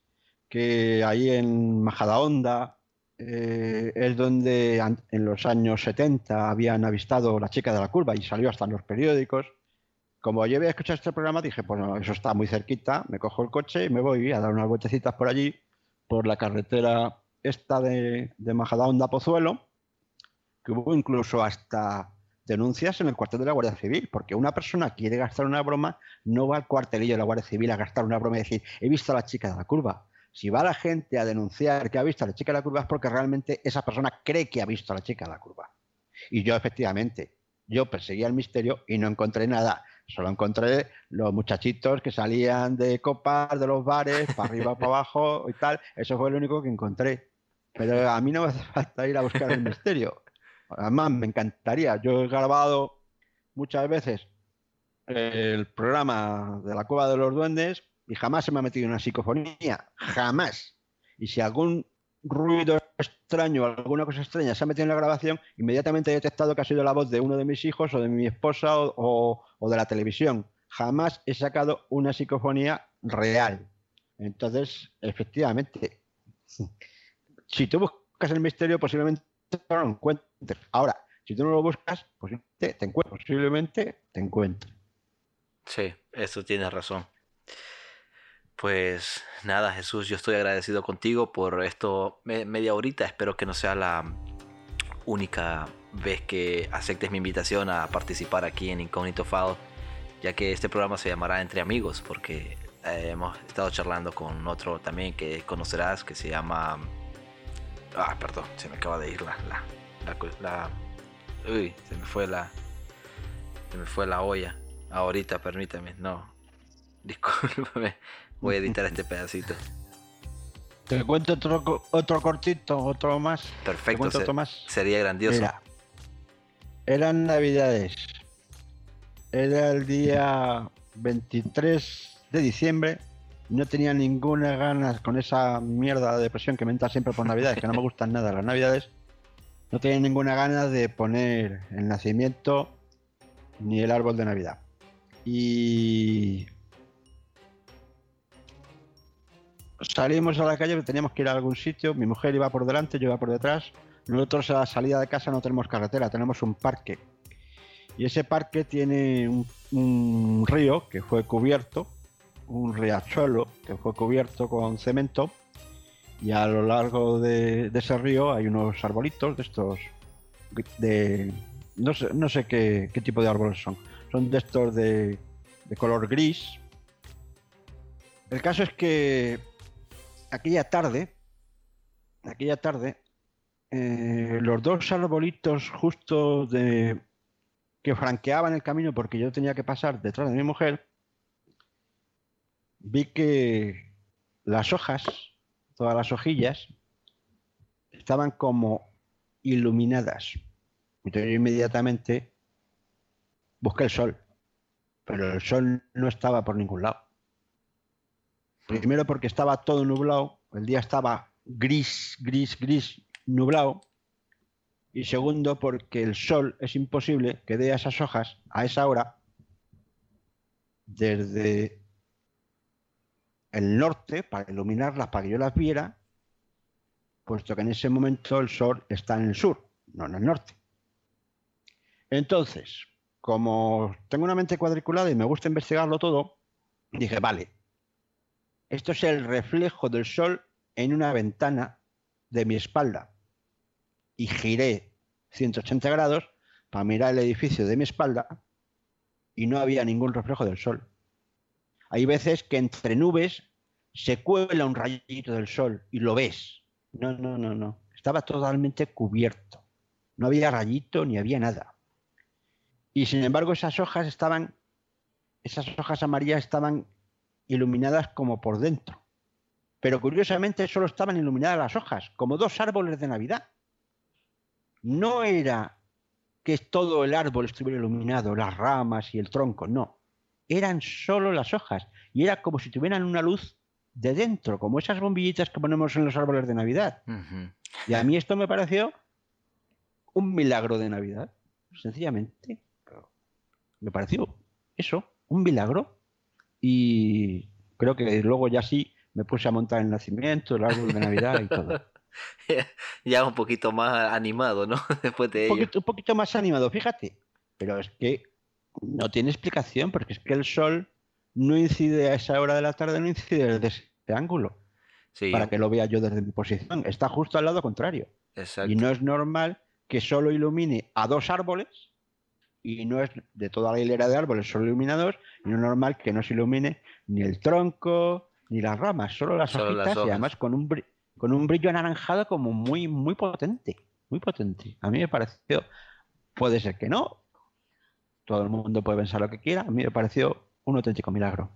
Speaker 6: que ahí en Majadahonda eh, es donde en los años 70 habían avistado la chica de la curva y salió hasta en los periódicos. Como yo había escuchado este programa, dije, pues eso está muy cerquita, me cojo el coche y me voy a dar unas vueltecitas por allí, por la carretera esta de, de Majadahonda Pozuelo, que hubo incluso hasta denuncias en el cuartel de la Guardia Civil, porque una persona quiere gastar una broma, no va al cuartelillo de la Guardia Civil a gastar una broma y decir, he visto a la chica de la curva. Si va la gente a denunciar que ha visto a la chica de la curva es porque realmente esa persona cree que ha visto a la chica de la curva. Y yo efectivamente, yo perseguía el misterio y no encontré nada Solo encontré los muchachitos que salían de copas de los bares, para arriba, para abajo y tal. Eso fue lo único que encontré. Pero a mí no me hace falta ir a buscar el misterio. Además, me encantaría. Yo he grabado muchas veces el programa de la Cueva de los Duendes y jamás se me ha metido una psicofonía. Jamás. Y si algún ruido extraño, alguna cosa extraña se ha metido en la grabación, inmediatamente he detectado que ha sido la voz de uno de mis hijos o de mi esposa o, o de la televisión. Jamás he sacado una psicofonía real. Entonces, efectivamente, si tú buscas el misterio, posiblemente lo encuentres. Ahora, si tú no lo buscas, posiblemente te encuentres. Posiblemente te encuentres.
Speaker 3: Sí, eso tienes razón. Pues nada, Jesús, yo estoy agradecido contigo por esto media horita. Espero que no sea la única vez que aceptes mi invitación a participar aquí en Incógnito File, ya que este programa se llamará Entre Amigos, porque eh, hemos estado charlando con otro también que conocerás que se llama. Ah, perdón, se me acaba de ir la. la, la, uy, se me fue la. Se me fue la olla. Ahorita, permítame, no. Discúlpame. Voy a editar este pedacito.
Speaker 6: Te cuento otro, otro cortito, otro más.
Speaker 3: Perfecto.
Speaker 6: otro más.
Speaker 3: Sería grandioso.
Speaker 6: eran navidades. Era el día 23 de diciembre. No tenía ninguna ganas con esa mierda de depresión que me entra siempre por navidades, que no me gustan nada las navidades. No tenía ninguna ganas de poner el nacimiento ni el árbol de Navidad. Y salimos a la calle, teníamos que ir a algún sitio, mi mujer iba por delante, yo iba por detrás. Nosotros a la salida de casa no tenemos carretera, tenemos un parque. Y ese parque tiene un, río que fue cubierto, un riachuelo que fue cubierto con cemento. Y a lo largo de, ese río hay unos arbolitos de estos, de no sé, no sé qué, tipo de árboles son. Son de estos de, de color gris. El caso es que aquella tarde, aquella tarde, eh, los dos arbolitos justo de que franqueaban el camino porque yo tenía que pasar detrás de mi mujer, vi que las hojas, todas las hojillas, estaban como iluminadas. Entonces yo inmediatamente busqué el sol, pero el sol no estaba por ningún lado. Primero porque estaba todo nublado, el día estaba gris, gris, gris, nublado. Y segundo porque el sol es imposible que dé a esas hojas a esa hora desde el norte para iluminarlas, para que yo las viera, puesto que en ese momento el sol está en el sur, no en el norte. Entonces, como tengo una mente cuadriculada y me gusta investigarlo todo, dije, vale, esto es el reflejo del sol en una ventana de mi espalda. Y giré 180 grados para mirar el edificio de mi espalda y no había ningún reflejo del sol. Hay veces que entre nubes se cuela un rayito del sol y lo ves. No, no, no, no. Estaba totalmente cubierto. No había rayito ni había nada. Y sin embargo esas hojas estaban, esas hojas amarillas estaban iluminadas como por dentro. Pero curiosamente solo estaban iluminadas las hojas, como dos árboles de Navidad. No era que todo el árbol estuviera iluminado, las ramas y el tronco, no. Eran solo las hojas y era como si tuvieran una luz de dentro, como esas bombillitas que ponemos en los árboles de Navidad. Y a mí esto me pareció un milagro de Navidad, sencillamente. Me pareció eso, un milagro y creo que luego ya sí me puse a montar el nacimiento, el árbol de Navidad y todo.
Speaker 3: ya un poquito más animado, ¿no? Después de
Speaker 6: un poquito, un poquito más animado, fíjate. Pero es que no tiene explicación, porque es que el sol no incide a esa hora de la tarde, no incide desde ese ángulo. Para que lo vea yo desde mi posición. Está justo al lado contrario.
Speaker 3: Exacto.
Speaker 6: Y no es normal que solo ilumine a dos árboles y no es de toda la hilera de árboles solo iluminados, y no es normal que no se ilumine ni el tronco ni las ramas, solo las hojitas y además con un, con un brillo anaranjado como muy, muy potente, muy potente. A mí me pareció, puede ser que no, todo el mundo puede pensar lo que quiera. A mí me pareció un auténtico milagro.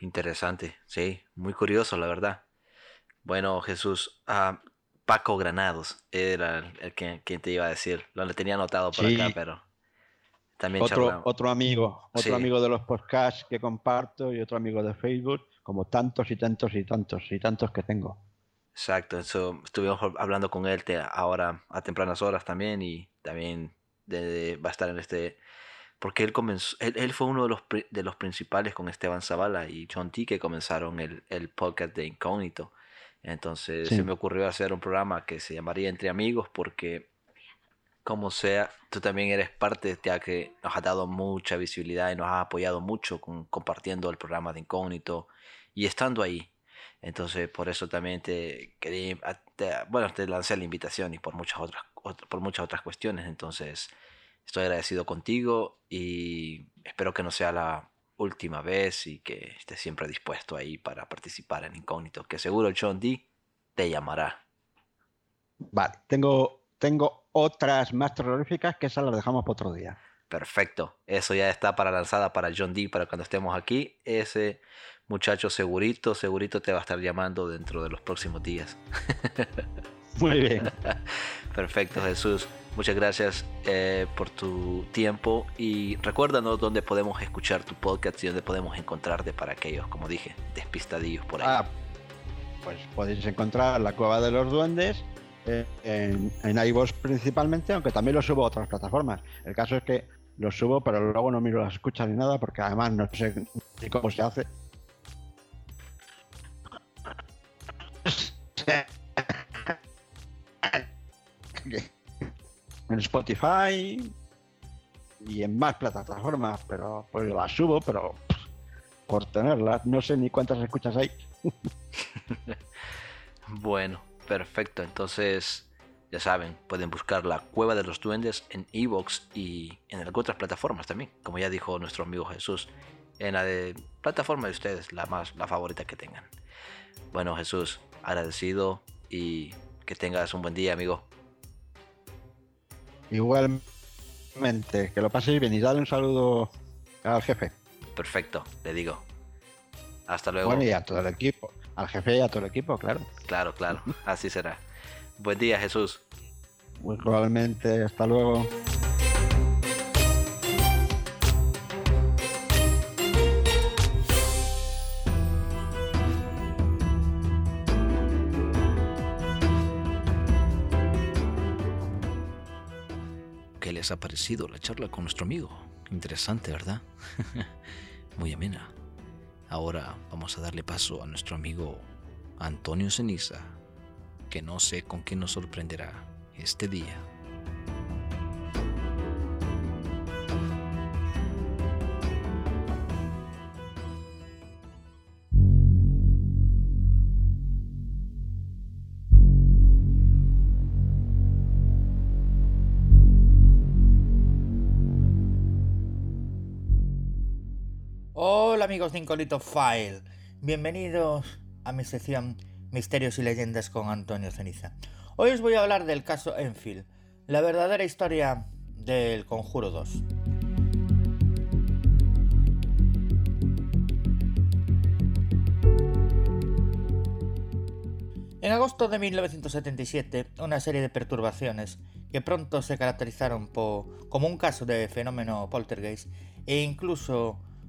Speaker 3: Interesante, sí, muy curioso, la verdad. Bueno, Jesús, ah, Paco Granados era el, que, quien te iba a decir. Lo tenía anotado por acá, pero también
Speaker 6: otro, otro amigo, otro amigo de los podcasts que comparto y otro amigo de Facebook, como tantos y tantos y tantos y tantos que tengo.
Speaker 3: Exacto, eso estuvimos hablando con él ahora a tempranas horas también y también va a estar en este porque él comenzó, él, fue uno de los, de los principales con Esteban Zavala y John T que comenzaron el, el podcast de Incógnito. Entonces se me ocurrió hacer un programa que se llamaría Entre Amigos porque como sea, tú también eres parte, ya que nos ha dado mucha visibilidad y nos has apoyado mucho con, compartiendo el programa de Incógnito y estando ahí. Entonces, por eso también te quería, bueno, te lancé la invitación y por muchas otras, por muchas otras cuestiones. Entonces, estoy agradecido contigo y espero que no sea la última vez y que estés siempre dispuesto ahí para participar en Incógnito, que seguro el John D te llamará.
Speaker 6: Vale, tengo, tengo otras más terroríficas que esas las dejamos para otro día.
Speaker 3: Perfecto, eso ya está para lanzada para John D para cuando estemos aquí. Ese muchacho segurito, segurito te va a estar llamando dentro de los próximos días.
Speaker 6: Muy bien.
Speaker 3: Perfecto, Jesús. Muchas gracias eh, por tu tiempo y recuérdanos dónde podemos escuchar tu podcast y dónde podemos encontrarte para aquellos, como dije, despistadillos por ahí. Ah,
Speaker 6: pues podéis encontrar la Cueva de los Duendes en, en principalmente, aunque también lo subo a otras plataformas. El caso es que lo subo, pero luego no miro las escuchas ni nada porque además no sé ni cómo se hace. en Spotify y en más plataformas, pero pues las subo, pero por tenerlas, no sé ni cuántas escuchas hay.
Speaker 3: bueno, perfecto. Entonces, ya saben, pueden buscar la Cueva de los Duendes en Evox y en otras plataformas también, como ya dijo nuestro amigo Jesús, en la de plataforma de ustedes, la más la favorita que tengan. Bueno, Jesús, agradecido y que tengas un buen día, amigo.
Speaker 6: Igualmente, que lo paséis bien y dale un saludo al jefe.
Speaker 3: Perfecto, le digo. Hasta luego.
Speaker 6: Bueno, y a todo el equipo. Al jefe y a todo el equipo, claro.
Speaker 3: Claro, claro. Así será. Buen día, Jesús.
Speaker 6: Muy probablemente. Hasta luego.
Speaker 3: ha parecido la charla con nuestro amigo? Interesante, ¿verdad? Muy amena. Ahora vamos a darle paso a nuestro amigo Antonio Ceniza, que no sé con qué nos sorprenderá este día.
Speaker 8: Amigos de Incolito File, bienvenidos a mi sección Misterios y Leyendas con Antonio Ceniza. Hoy os voy a hablar del caso Enfield, la verdadera historia del Conjuro 2. En agosto de 1977, una serie de perturbaciones que pronto se caracterizaron por, como un caso de fenómeno poltergeist e incluso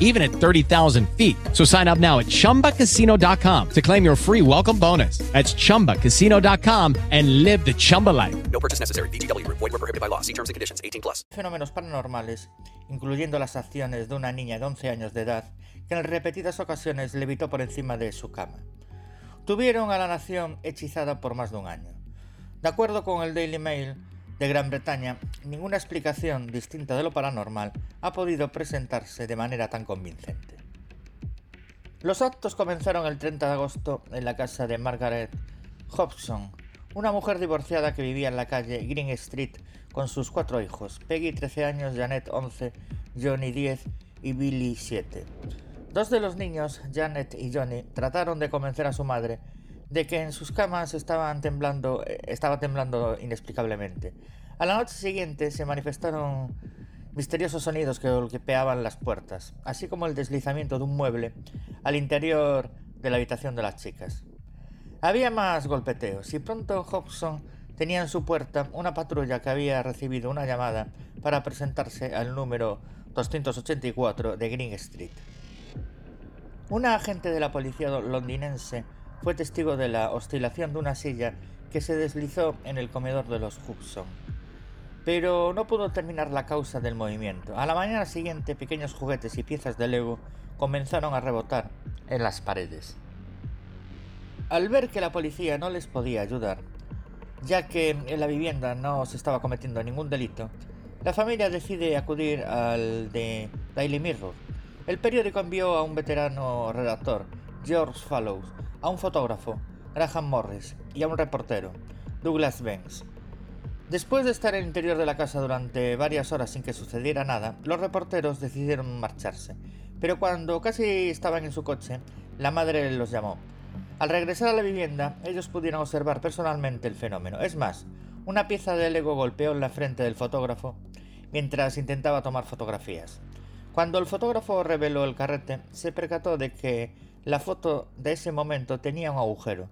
Speaker 9: even at 30,000 feet. So sign up now at ChumbaCasino.com to claim your free welcome bonus. That's ChumbaCasino.com and live the Chumba life.
Speaker 10: No purchase necessary. VGW. Void were prohibited by law. See terms and conditions. 18 plus.
Speaker 8: Fenómenos paranormales, incluyendo las acciones de una niña de 11 años de edad que en repetidas ocasiones levitó por encima de su cama. Tuvieron a la nación hechizada por más de un año. De acuerdo con el Daily Mail, de Gran Bretaña, ninguna explicación distinta de lo paranormal ha podido presentarse de manera tan convincente. Los actos comenzaron el 30 de agosto en la casa de Margaret Hobson, una mujer divorciada que vivía en la calle Green Street con sus cuatro hijos, Peggy 13 años, Janet 11, Johnny 10 y Billy 7. Dos de los niños, Janet y Johnny, trataron de convencer a su madre de que en sus camas estaban temblando, eh, estaba temblando inexplicablemente. A la noche siguiente se manifestaron misteriosos sonidos que golpeaban las puertas, así como el deslizamiento de un mueble al interior de la habitación de las chicas. Había más golpeteos y pronto Hobson tenía en su puerta una patrulla que había recibido una llamada para presentarse al número 284 de Green Street. Una agente de la policía londinense fue testigo de la oscilación de una silla que se deslizó en el comedor de los Hudson. Pero no pudo terminar la causa del movimiento. A la mañana siguiente, pequeños juguetes y piezas de Lego comenzaron a rebotar en las paredes. Al ver que la policía no les podía ayudar, ya que en la vivienda no se estaba cometiendo ningún delito, la familia decide acudir al de Daily Mirror. El periódico envió a un veterano redactor, George Fallows, a un fotógrafo, Graham Morris, y a un reportero, Douglas Banks. Después de estar en el interior de la casa durante varias horas sin que sucediera nada, los reporteros decidieron marcharse, pero cuando casi estaban en su coche, la madre los llamó. Al regresar a la vivienda, ellos pudieron observar personalmente el fenómeno. Es más, una pieza de Lego golpeó en la frente del fotógrafo mientras intentaba tomar fotografías. Cuando el fotógrafo reveló el carrete, se percató de que la foto de ese momento tenía un agujero,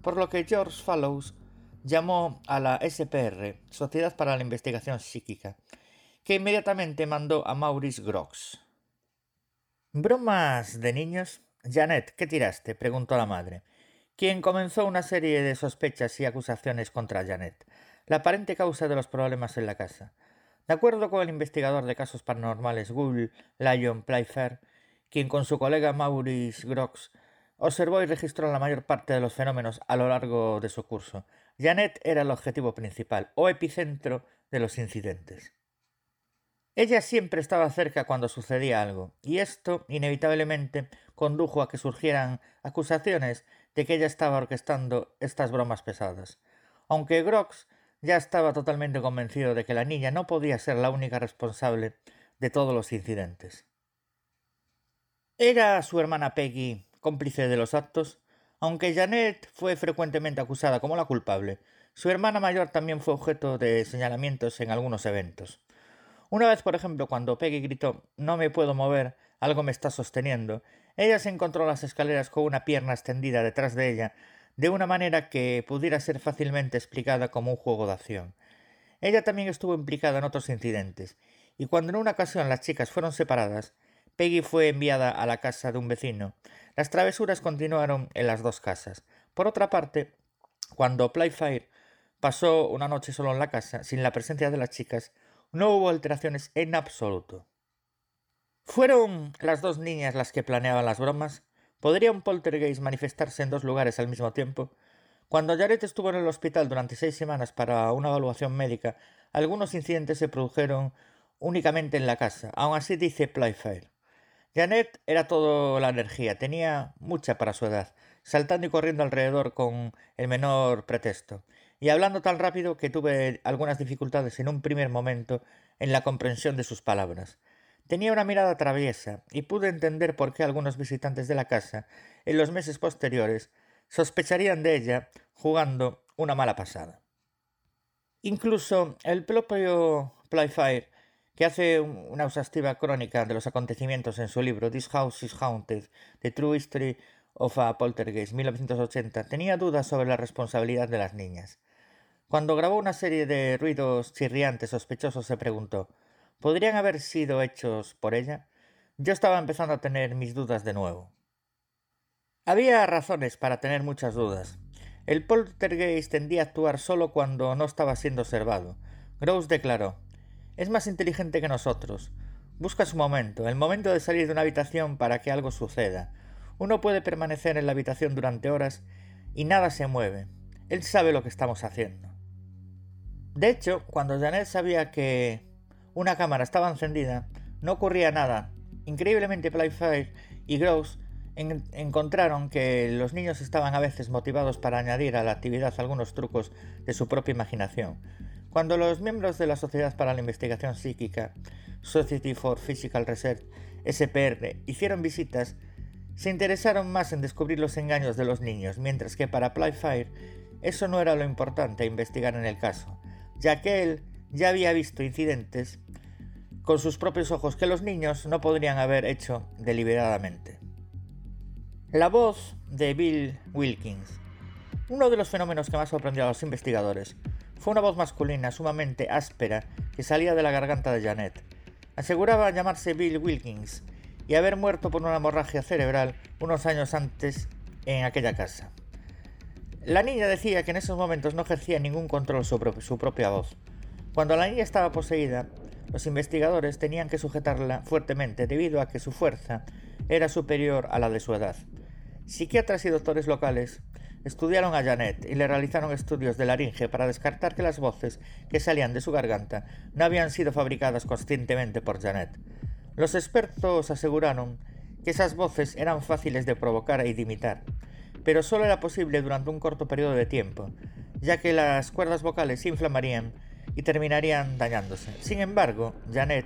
Speaker 8: por lo que George Fallows llamó a la SPR, Sociedad para la Investigación Psíquica, que inmediatamente mandó a Maurice Grox. ¿Bromas de niños? Janet, ¿qué tiraste? preguntó la madre, quien comenzó una serie de sospechas y acusaciones contra Janet, la aparente causa de los problemas en la casa. De acuerdo con el investigador de casos paranormales Google Lyon Playfair, quien con su colega Maurice Grox observó y registró la mayor parte de los fenómenos a lo largo de su curso. Janet era el objetivo principal o epicentro de los incidentes. Ella siempre estaba cerca cuando sucedía algo, y esto inevitablemente condujo a que surgieran acusaciones de que ella estaba orquestando estas bromas pesadas. Aunque Grox ya estaba totalmente convencido de que la niña no podía ser la única responsable de todos los incidentes. Era su hermana Peggy cómplice de los actos. Aunque Janet fue frecuentemente acusada como la culpable, su hermana mayor también fue objeto de señalamientos en algunos eventos. Una vez, por ejemplo, cuando Peggy gritó No me puedo mover, algo me está sosteniendo, ella se encontró las escaleras con una pierna extendida detrás de ella, de una manera que pudiera ser fácilmente explicada como un juego de acción. Ella también estuvo implicada en otros incidentes, y cuando en una ocasión las chicas fueron separadas, Peggy fue enviada a la casa de un vecino. Las travesuras continuaron en las dos casas. Por otra parte, cuando Playfire pasó una noche solo en la casa, sin la presencia de las chicas, no hubo alteraciones en absoluto. ¿Fueron las dos niñas las que planeaban las bromas? ¿Podría un poltergeist manifestarse en dos lugares al mismo tiempo? Cuando Jared estuvo en el hospital durante seis semanas para una evaluación médica, algunos incidentes se produjeron únicamente en la casa. Aún así dice Playfire. Janet era todo la energía, tenía mucha para su edad, saltando y corriendo alrededor con el menor pretexto, y hablando tan rápido que tuve algunas dificultades en un primer momento en la comprensión de sus palabras. Tenía una mirada traviesa y pude entender por qué algunos visitantes de la casa, en los meses posteriores, sospecharían de ella jugando una mala pasada. Incluso el propio Playfair, que hace una exhaustiva crónica de los acontecimientos en su libro This House is Haunted, The True History of a Poltergeist 1980, tenía dudas sobre la responsabilidad de las niñas. Cuando grabó una serie de ruidos chirriantes sospechosos se preguntó ¿Podrían haber sido hechos por ella? Yo estaba empezando a tener mis dudas de nuevo. Había razones para tener muchas dudas. El poltergeist tendía a actuar solo cuando no estaba siendo observado. Gross declaró Es más inteligente que nosotros. Busca su momento, el momento de salir de una habitación para que algo suceda. Uno puede permanecer en la habitación durante horas y nada se mueve. Él sabe lo que estamos haciendo. De hecho, cuando Janet sabía que una cámara estaba encendida, no ocurría nada. Increíblemente Playfair y Gross encontraron que los niños estaban a veces motivados para añadir a la actividad algunos trucos de su propia imaginación. Cuando los miembros de la Sociedad para la Investigación Psíquica, Society for Physical Research, SPR, hicieron visitas, se interesaron más en descubrir los engaños de los niños, mientras que para Playfair eso no era lo importante a investigar en el caso, ya que él ya había visto incidentes con sus propios ojos que los niños no podrían haber hecho deliberadamente. La voz de Bill Wilkins. Uno de los fenómenos que más sorprendió a los investigadores fue una voz masculina sumamente áspera que salía de la garganta de Janet. Aseguraba llamarse Bill Wilkins y haber muerto por una hemorragia cerebral unos años antes en aquella casa. La niña decía que en esos momentos no ejercía ningún control sobre su propia voz. Cuando la niña estaba poseída, los investigadores tenían que sujetarla fuertemente debido a que su fuerza era superior a la de su edad. Psiquiatras y doctores locales estudiaron a Janet y le realizaron estudios de laringe para descartar que las voces que salían de su garganta no habían sido fabricadas conscientemente por Janet. Los expertos aseguraron que esas voces eran fáciles de provocar y de imitar, pero solo era posible durante un corto periodo de tiempo, ya que las cuerdas vocales se inflamarían y terminarían dañándose. Sin embargo, Janet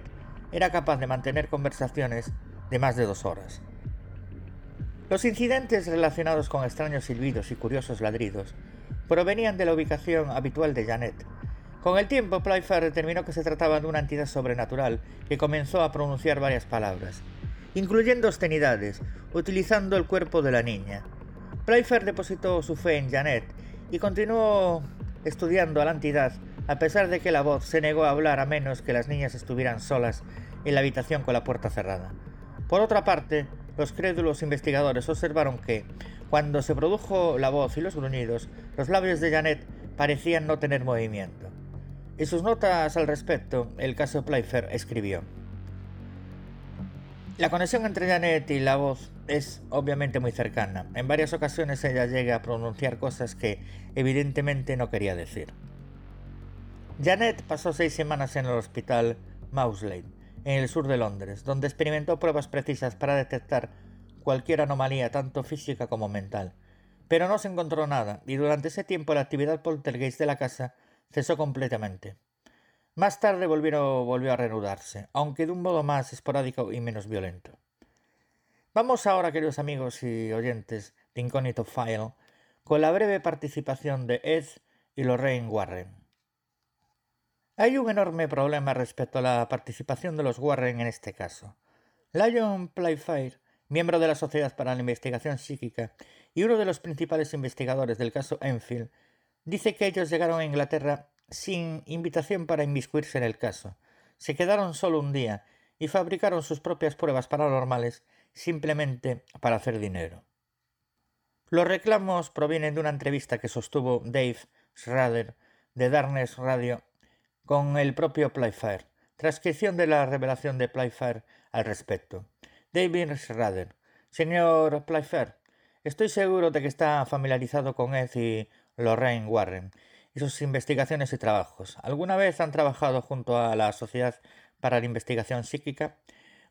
Speaker 8: era capaz de mantener conversaciones de más de dos horas. Los incidentes relacionados con extraños silbidos y curiosos ladridos provenían de la ubicación habitual de Janet. Con el tiempo, Playfair determinó que se trataba de una entidad sobrenatural que comenzó a pronunciar varias palabras, incluyendo obscenidades, utilizando el cuerpo de la niña. Playfair depositó su fe en Janet y continuó estudiando a la entidad a pesar de que la voz se negó a hablar a menos que las niñas estuvieran solas en la habitación con la puerta cerrada. Por otra parte, los crédulos investigadores observaron que, cuando se produjo la voz y los gruñidos, los labios de Janet parecían no tener movimiento. En sus notas al respecto, el caso Playfair escribió: La conexión entre Janet y la voz es obviamente muy cercana. En varias ocasiones ella llega a pronunciar cosas que evidentemente no quería decir. Janet pasó seis semanas en el hospital Mausley en el sur de Londres, donde experimentó pruebas precisas para detectar cualquier anomalía tanto física como mental. Pero no se encontró nada, y durante ese tiempo la actividad poltergeist de la casa cesó completamente. Más tarde volvió, a reanudarse, aunque de un modo más esporádico y menos violento. Vamos ahora, queridos amigos y oyentes de Incognito File, con la breve participación de Ed y Lorraine Warren. Hay un enorme problema respecto a la participación de los Warren en este caso. Lion Playfair, miembro de la Sociedad para la Investigación Psíquica y uno de los principales investigadores del caso Enfield, dice que ellos llegaron a Inglaterra sin invitación para inmiscuirse en el caso. Se quedaron solo un día y fabricaron sus propias pruebas paranormales simplemente para hacer dinero. Los reclamos provienen de una entrevista que sostuvo Dave Schrader de Darkness Radio con el propio Playfair. Transcripción de la revelación de Playfair al respecto. David Schrader. Señor Playfair, estoy seguro de que está familiarizado con Ed y Lorraine Warren y sus investigaciones y trabajos. ¿Alguna vez han trabajado junto a la Sociedad para la Investigación Psíquica?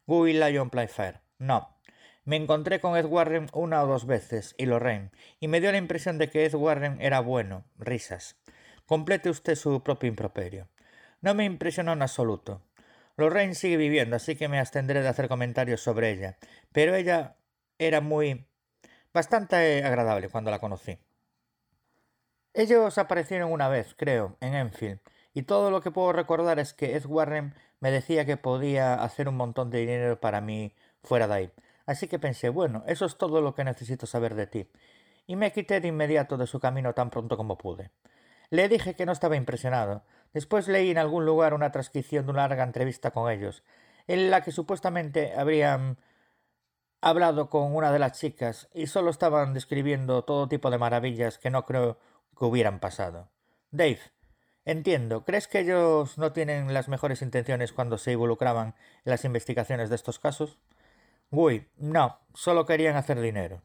Speaker 8: Guy Lyon Playfair. No. Me encontré con Ed Warren una o dos veces y Lorraine, y me dio la impresión de que Ed Warren era bueno. Risas. Complete usted su propio improperio. No me impresionó en absoluto. Lorraine sigue viviendo, así que me abstendré de hacer comentarios sobre ella, pero ella era muy... bastante agradable cuando la conocí. Ellos aparecieron una vez, creo, en Enfield, y todo lo que puedo recordar es que Ed Warren me decía que podía hacer un montón de dinero para mí fuera de ahí. Así que pensé, bueno, eso es todo lo que necesito saber de ti. Y me quité de inmediato de su camino tan pronto como pude. Le dije que no estaba impresionado. Después leí en algún lugar una transcripción de una larga entrevista con ellos, en la que supuestamente habrían hablado con una de las chicas y solo estaban describiendo todo tipo de maravillas que no creo que hubieran pasado. Dave, entiendo, ¿crees que ellos no tienen las mejores intenciones cuando se involucraban en las investigaciones de estos casos? Uy, no, solo querían hacer dinero.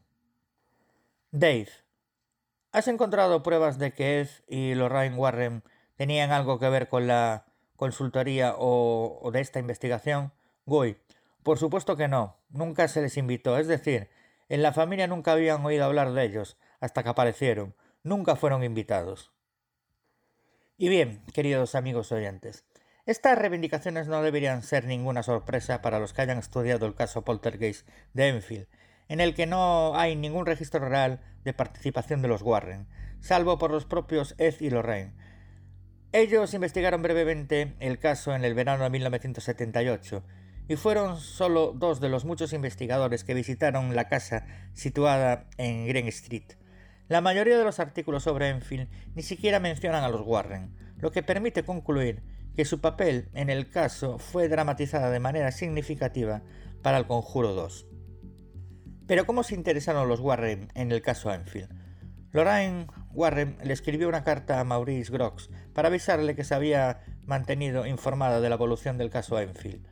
Speaker 8: Dave, ¿has encontrado pruebas de que Ed y Lorraine Warren tenían algo que ver con la consultoría o, de esta investigación? Guy, por supuesto que no, nunca se les invitó, es decir, en la familia nunca habían oído hablar de ellos hasta que aparecieron, nunca fueron invitados. Y bien, queridos amigos oyentes, estas reivindicaciones no deberían ser ninguna sorpresa para los que hayan estudiado el caso Poltergeist de Enfield, en el que no hay ningún registro real de participación de los Warren, salvo por los propios Ed y Lorraine. Ellos investigaron brevemente el caso en el verano de 1978 y fueron solo dos de los muchos investigadores que visitaron la casa situada en Green Street. La mayoría de los artículos sobre Enfield ni siquiera mencionan a los Warren, lo que permite concluir que su papel en el caso fue dramatizada de manera significativa para el Conjuro 2. Pero ¿cómo se interesaron los Warren en el caso Enfield? Lorraine Warren le escribió una carta a Maurice Grox para avisarle que se había mantenido informada de la evolución del caso Enfield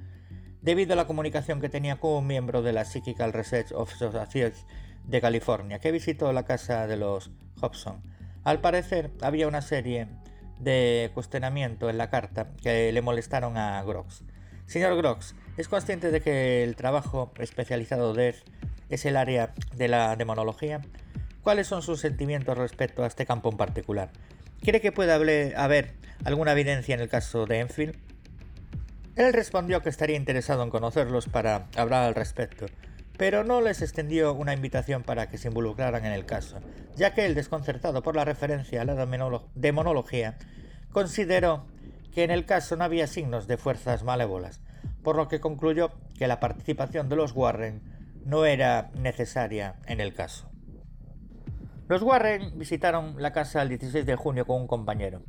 Speaker 8: debido a la comunicación que tenía con un miembro de la Psychical Research of de California, que visitó la casa de los Hobson. Al parecer, había una serie de cuestionamientos en la carta que le molestaron a Grox. Señor Grox, ¿es consciente de que el trabajo especializado de Ed es el área de la demonología? ¿Cuáles son sus sentimientos respecto a este campo en particular? ¿Cree que puede haber alguna evidencia en el caso de Enfield? Él respondió que estaría interesado en conocerlos para hablar al respecto, pero no les extendió una invitación para que se involucraran en el caso, ya que el desconcertado por la referencia a la demonología, consideró que en el caso no había signos de fuerzas malévolas, por lo que concluyó que la participación de los Warren no era necesaria en el caso. Los Warren visitaron la casa el 16 de junio con un compañero.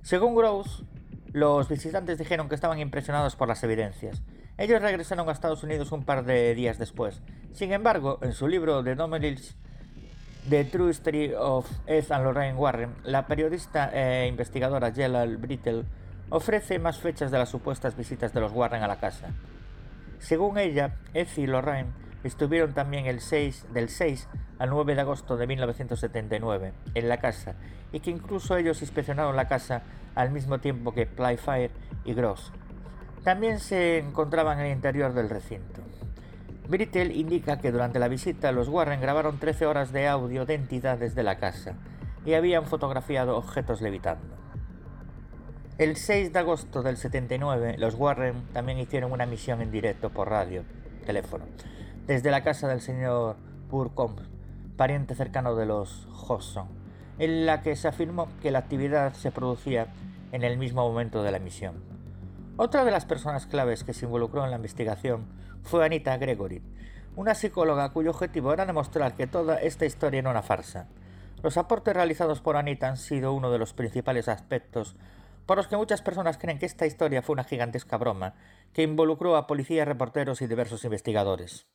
Speaker 8: Según Gross, los visitantes dijeron que estaban impresionados por las evidencias. Ellos regresaron a Estados Unidos un par de días después. Sin embargo, en su libro The Dominics The True Story of Ed and Lorraine Warren, la periodista e investigadora Jellal Brittle ofrece más fechas de las supuestas visitas de los Warren a la casa. Según ella, Ed y Lorraine estuvieron también el 6, del 6 al 9 de agosto de 1979 en la casa y que incluso ellos inspeccionaron la casa al mismo tiempo que Playfire y Gross. También se encontraban en el interior del recinto. Brittle indica que durante la visita los Warren grabaron 13 horas de audio de entidades de la casa y habían fotografiado objetos levitando. El 6 de agosto del 79, los Warren también hicieron una misión en directo por radio, teléfono, desde la casa del señor Burcombe, pariente cercano de los Hodgson, en la que se afirmó que la actividad se producía en el mismo momento de la misión. Otra de las personas claves que se involucró en la investigación fue Anita Gregory, una psicóloga cuyo objetivo era demostrar que toda esta historia era una farsa. Los aportes realizados por Anita han sido uno de los principales aspectos por los que muchas personas creen que esta historia fue una gigantesca broma que involucró a policías, reporteros y diversos investigadores.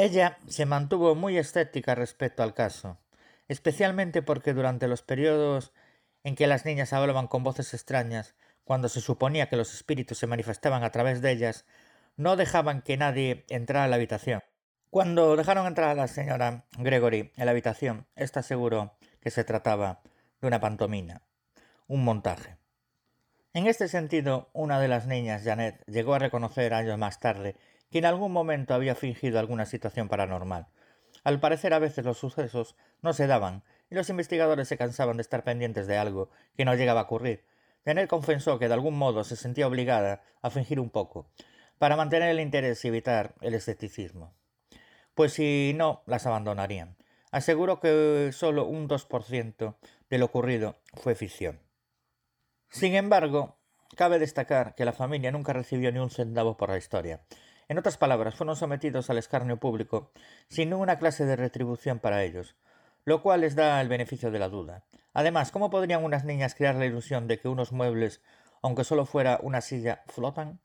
Speaker 8: Ella se mantuvo muy escéptica respecto al caso, especialmente porque durante los periodos en que las niñas hablaban con voces extrañas, cuando se suponía que los espíritus se manifestaban a través de ellas, no dejaban que nadie entrara a la habitación. Cuando dejaron entrar a la señora Gregory en la habitación, está seguro que se trataba de una pantomina, un montaje. En este sentido, una de las niñas, Janet, llegó a reconocer años más tarde que en algún momento había fingido alguna situación paranormal. Al parecer a veces los sucesos no se daban y los investigadores se cansaban de estar pendientes de algo que no llegaba a ocurrir, Janet confesó que de algún modo se sentía obligada a fingir un poco, para mantener el interés y evitar el escepticismo. Pues si no, las abandonarían. Aseguró que solo un 2% de lo ocurrido fue ficción. Sin embargo, cabe destacar que la familia nunca recibió ni un centavo por la historia. En otras palabras, fueron sometidos al escarnio público sin ninguna clase de retribución para ellos, lo cual les da el beneficio de la duda. Además, ¿cómo podrían unas niñas crear la ilusión de que unos muebles, aunque solo fuera una silla, flotan?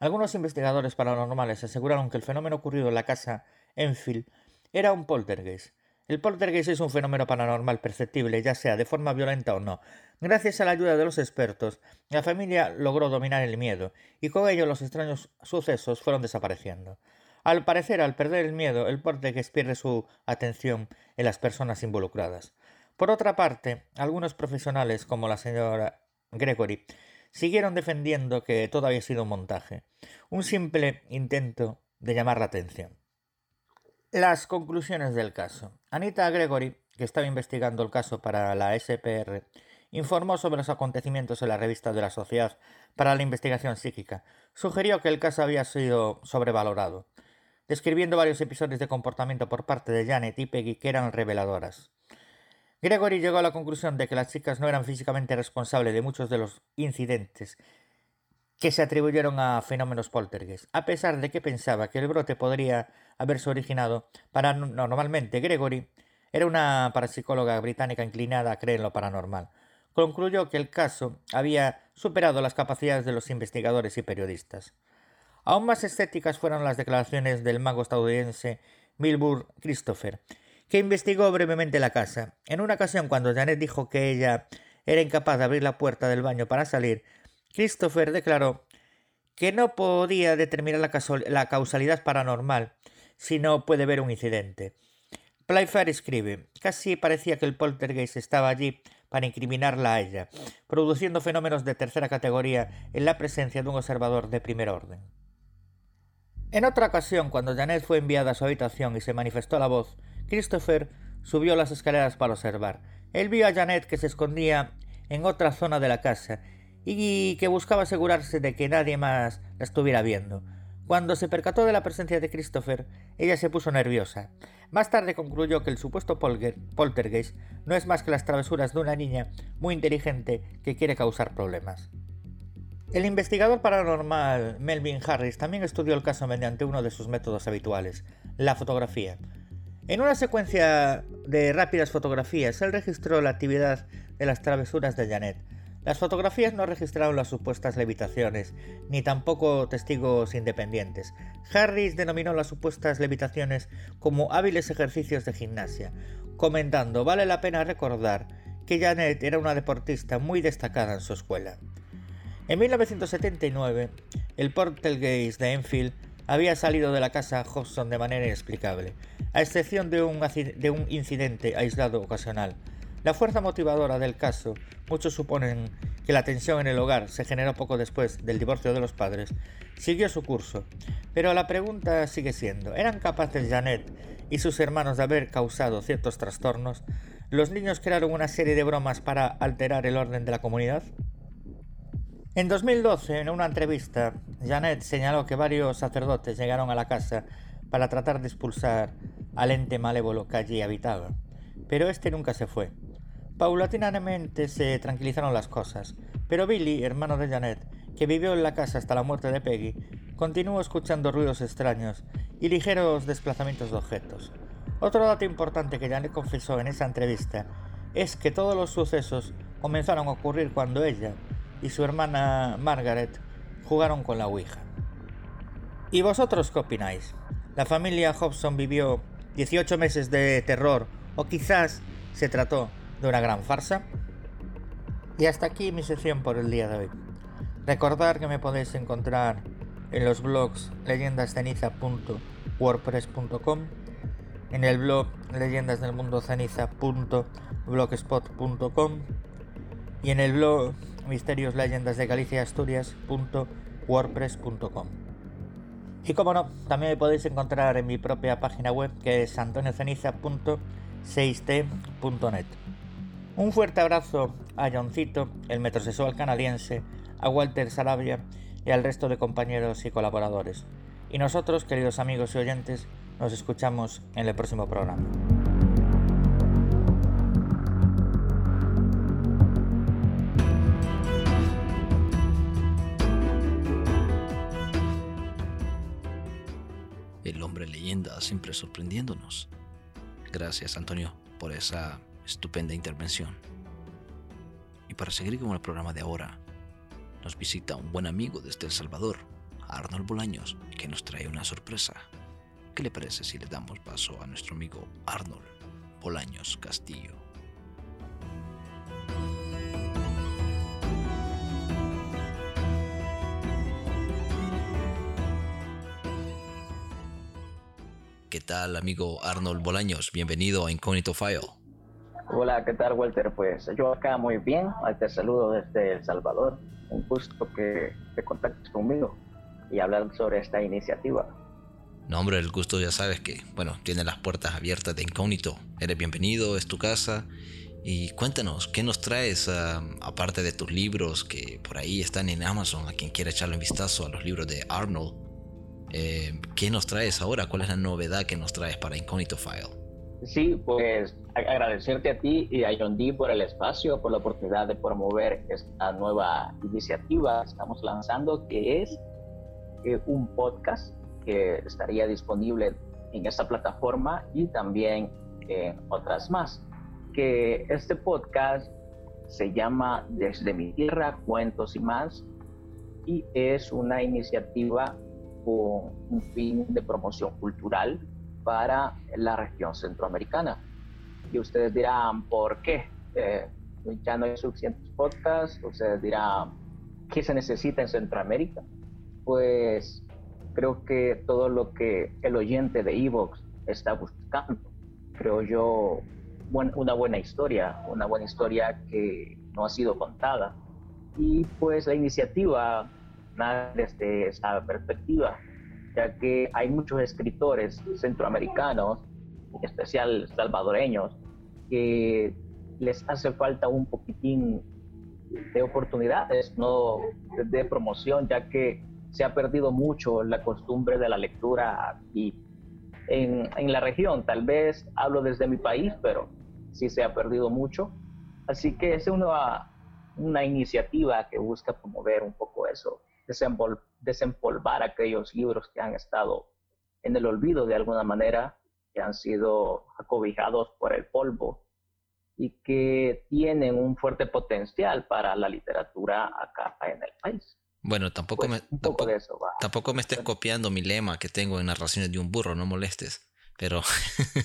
Speaker 8: Algunos investigadores paranormales aseguraron que el fenómeno ocurrido en la casa Enfield era un poltergeist. El poltergeist es un fenómeno paranormal perceptible, ya sea de forma violenta o no. Gracias a la ayuda de los expertos, la familia logró dominar el miedo, y con ello los extraños sucesos fueron desapareciendo. Al parecer, al perder el miedo, el poltergeist pierde su atención en las personas involucradas. Por otra parte, algunos profesionales, como la señora Gregory, siguieron defendiendo que todo había sido un montaje, un simple intento de llamar la atención. Las conclusiones del caso. Anita Gregory, que estaba investigando el caso para la SPR, informó sobre los acontecimientos en la revista de la Sociedad para la Investigación Psíquica. Sugirió que el caso había sido sobrevalorado, describiendo varios episodios de comportamiento por parte de Janet y Peggy que eran reveladoras. Gregory llegó a la conclusión de que las chicas no eran físicamente responsables de muchos de los incidentes que se atribuyeron a fenómenos poltergeist, a pesar de que pensaba que el brote podría haberse originado paranormalmente. Gregory era una parapsicóloga británica inclinada a creer en lo paranormal. Concluyó que el caso había superado las capacidades de los investigadores y periodistas. Aún más escépticas fueron las declaraciones del mago estadounidense Milbur Christopher, que investigó brevemente la casa. En una ocasión, cuando Janet dijo que ella era incapaz de abrir la puerta del baño para salir, Christopher declaró que no podía determinar la, causalidad paranormal si no puede ver un incidente. Playfair escribe, casi parecía que el poltergeist estaba allí para incriminarla a ella, produciendo fenómenos de tercera categoría en la presencia de un observador de primer orden. En otra ocasión, cuando Janet fue enviada a su habitación y se manifestó la voz, Christopher subió las escaleras para observar. Él vio a Janet que se escondía en otra zona de la casa y que buscaba asegurarse de que nadie más la estuviera viendo. Cuando se percató de la presencia de Christopher, ella se puso nerviosa. Más tarde concluyó que el supuesto poltergeist no es más que las travesuras de una niña muy inteligente que quiere causar problemas. El investigador paranormal Melvin Harris también estudió el caso mediante uno de sus métodos habituales, la fotografía. En una secuencia de rápidas fotografías, él registró la actividad de las travesuras de Janet. Las fotografías no registraron las supuestas levitaciones, ni tampoco testigos independientes. Harris denominó las supuestas levitaciones como hábiles ejercicios de gimnasia, comentando, vale la pena recordar que Janet era una deportista muy destacada en su escuela. En 1979, el Portelgeist de Enfield había salido de la casa Hobson de manera inexplicable, a excepción de un, de un incidente aislado ocasional. La fuerza motivadora del caso, muchos suponen que la tensión en el hogar se generó poco después del divorcio de los padres, siguió su curso. Pero la pregunta sigue siendo, ¿eran capaces Janet y sus hermanos de haber causado ciertos trastornos? ¿Los niños crearon una serie de bromas para alterar el orden de la comunidad? En 2012, en una entrevista, Janet señaló que varios sacerdotes llegaron a la casa para tratar de expulsar al ente malévolo que allí habitaba, pero este nunca se fue. Paulatinamente se tranquilizaron las cosas, pero Billy, hermano de Janet, que vivió en la casa hasta la muerte de Peggy, continuó escuchando ruidos extraños y ligeros desplazamientos de objetos. Otro dato importante que Janet confesó en esa entrevista es que todos los sucesos comenzaron a ocurrir cuando ella, y su hermana Margaret jugaron con la Ouija. ¿Y vosotros qué opináis? ¿La familia Hobson vivió 18 meses de terror o quizás se trató de una gran farsa? Y hasta aquí mi sección por el día de hoy. Recordar que me podéis encontrar en los blogs leyendasceniza.wordpress.com, en el blog leyendasdelmundoceniza.blogspot.com y en el blog misterios leyendas de Galicia Asturias.wordpress.com. Y como no, también me podéis encontrar en mi propia página web que es antonioceniza.6t.net. Un fuerte abrazo a Johncito, el metrosexual canadiense, a Walter Sarabia y al resto de compañeros y colaboradores. Y nosotros, queridos amigos y oyentes, nos escuchamos en el próximo programa.
Speaker 3: El hombre leyenda siempre sorprendiéndonos. Gracias Antonio por esa estupenda intervención. Y para seguir con el programa de ahora, nos visita un buen amigo desde El Salvador, Arnold Bolaños, que nos trae una sorpresa. ¿Qué le parece si le damos paso a nuestro amigo Arnold Bolaños Castillo? ¿Qué tal, amigo Arnold Bolaños? Bienvenido a Incognito File.
Speaker 11: Hola, ¿qué tal, Walter? Pues yo acá muy bien. Te saludo desde El Salvador. Un gusto que te contactes conmigo y hablar sobre esta iniciativa.
Speaker 3: No, hombre, el gusto ya sabes que, bueno, tiene las puertas abiertas de Incógnito. Eres bienvenido, es tu casa. Y cuéntanos, ¿qué nos traes ah, aparte de tus libros que por ahí están en Amazon? A quien quiera echarle un vistazo a los libros de Arnold. Eh, ¿Qué nos traes ahora? ¿Cuál es la novedad que nos traes para Incógnito File?
Speaker 11: Sí, pues agradecerte a ti y a John D por el espacio, por la oportunidad de promover esta nueva iniciativa que estamos lanzando, que es eh, un podcast que estaría disponible en esta plataforma y también en otras más. Que este podcast se llama Desde mi tierra, cuentos y más y es una iniciativa con un fin de promoción cultural para la región centroamericana. Y ustedes dirán, ¿por qué? Eh, ya no hay suficientes podcasts, ustedes dirán, ¿qué se necesita en Centroamérica? Pues creo que todo lo que el oyente de Evox está buscando, creo yo, una buena historia, una buena historia que no ha sido contada. Y pues la iniciativa desde esa perspectiva, ya que hay muchos escritores centroamericanos, en especial salvadoreños, que les hace falta un poquitín de oportunidades, no de promoción, ya que se ha perdido mucho la costumbre de la lectura aquí en, en, la región. Tal vez hablo desde mi país, pero sí se ha perdido mucho. Así que es una, una iniciativa que busca promover un poco eso, desempol, desempolvar aquellos libros que han estado en el olvido de alguna manera, que han sido acobijados por el polvo y que tienen un fuerte potencial para la literatura acá en el país.
Speaker 3: Bueno, tampoco
Speaker 11: Pues,
Speaker 3: me tampoco,
Speaker 11: eso
Speaker 3: me estés copiando mi lema que tengo en narraciones de un burro, no molestes. Pero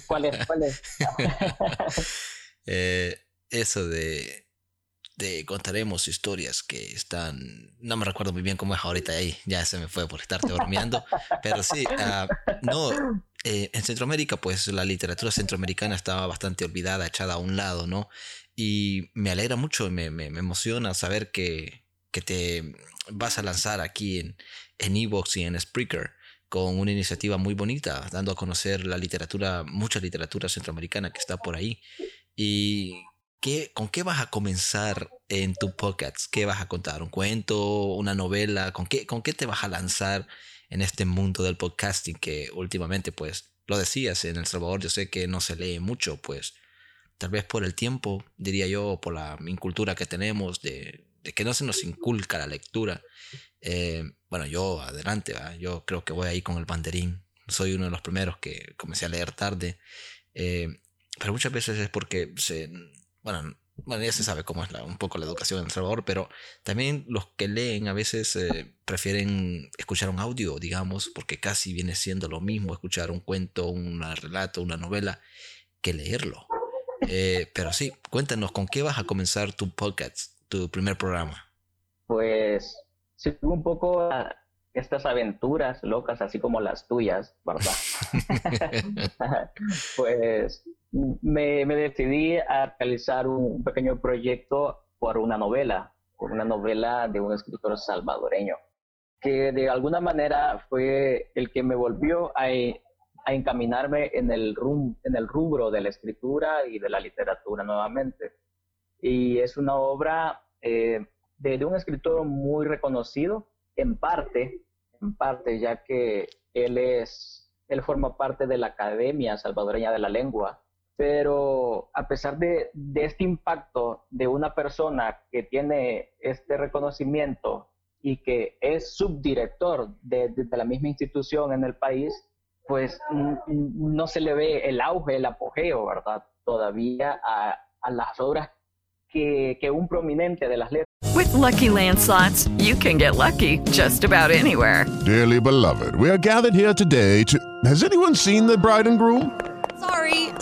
Speaker 11: ¿Cuál es? ¿Cuál es?
Speaker 3: eh, eso de, de contaremos historias que están, no me recuerdo muy bien cómo es ahorita ahí, ya se me fue por estarte bromeando, pero sí, ah, no, eh, en Centroamérica pues la literatura centroamericana estaba bastante olvidada, echada a un lado, ¿no? Y me alegra mucho, me, me, me emociona saber que, que te vas a lanzar aquí en en Evox y en Spreaker con una iniciativa muy bonita, dando a conocer la literatura, mucha literatura centroamericana que está por ahí. ¿Y qué, con qué vas a comenzar en tu podcast? ¿Qué vas a contar? ¿Un cuento? ¿Una novela? ¿Con qué, con qué te vas a lanzar en este mundo del podcasting que últimamente, pues, lo decías, en El Salvador yo sé que no se lee mucho, pues, tal vez por el tiempo, diría yo, por la incultura que tenemos de, que no se nos inculca la lectura. Eh, bueno, yo adelante, yo creo que voy ahí con el banderín. Soy uno de los primeros que comencé a leer tarde. Eh, pero muchas veces es porque se, bueno, bueno, ya se sabe cómo es la, un poco la educación en El Salvador, pero también los que leen a veces eh, prefieren escuchar un audio, digamos, porque casi viene siendo lo mismo escuchar un cuento, un relato, una novela, que leerlo. Eh, pero sí, cuéntanos, ¿con qué vas a comenzar tu podcast, tu primer programa?
Speaker 11: Pues sigo un poco a estas aventuras locas, así como las tuyas, ¿verdad? pues me, me decidí a realizar un pequeño proyecto por una novela, por una novela de un escritor salvadoreño, que de alguna manera fue el que me volvió a, a encaminarme en el, rum, en el rubro de la escritura y de la literatura nuevamente. y es una obra eh, de, un escritor muy reconocido, en parte, en parte, ya que él es, él forma parte de la Academia Salvadoreña de la Lengua, pero a pesar de, este impacto de una persona que tiene este reconocimiento y que es subdirector de, la misma institución en el país, pues no se le ve el auge, el apogeo, ¿verdad? Todavía a, a las obras que, que un prominente de las letras.
Speaker 7: With lucky landslots, you can get lucky just about anywhere.
Speaker 12: Dearly beloved, we are gathered here today to. Has anyone seen the bride and groom?
Speaker 13: Sorry,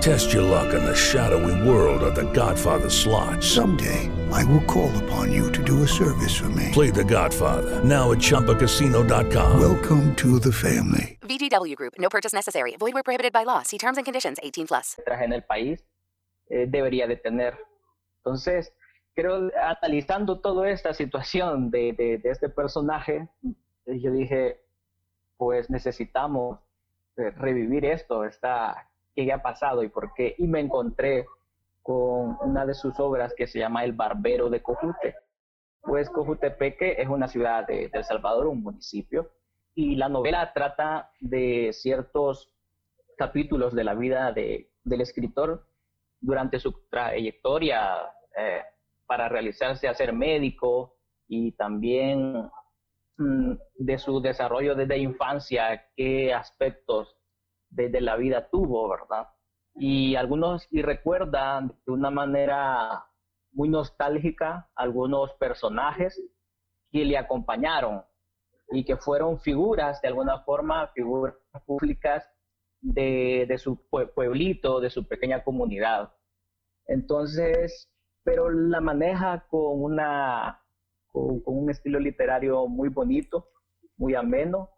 Speaker 1: Test your luck in the shadowy world of the Godfather slot. Someday, I will call upon you to do a service for me. Play the Godfather, now at Chumpacasino.com. Welcome to the family.
Speaker 14: VGW Group, no purchase necessary. Void where prohibited by law. See terms and conditions 18 plus.
Speaker 11: En el país, eh, debería de tener. Entonces, creo, analizando toda esta situación de, de, de este personaje, yo dije, pues necesitamos eh, revivir esto, esta qué ha pasado y por qué. Y me encontré con una de sus obras que se llama El Barbero de Cojute. Pues Cojutepeque es una ciudad de, El Salvador, un municipio, y la novela trata de ciertos capítulos de la vida de, del escritor durante su trayectoria eh, para realizarse a ser médico y también mm, de su desarrollo desde infancia, qué aspectos de, la vida tuvo, ¿verdad? Y algunos, y recuerdan de una manera muy nostálgica algunos personajes que le acompañaron y que fueron figuras, de alguna forma, figuras públicas de, de su pueblito, de su pequeña comunidad. Entonces, pero la maneja con, una, con un estilo literario muy bonito, muy ameno,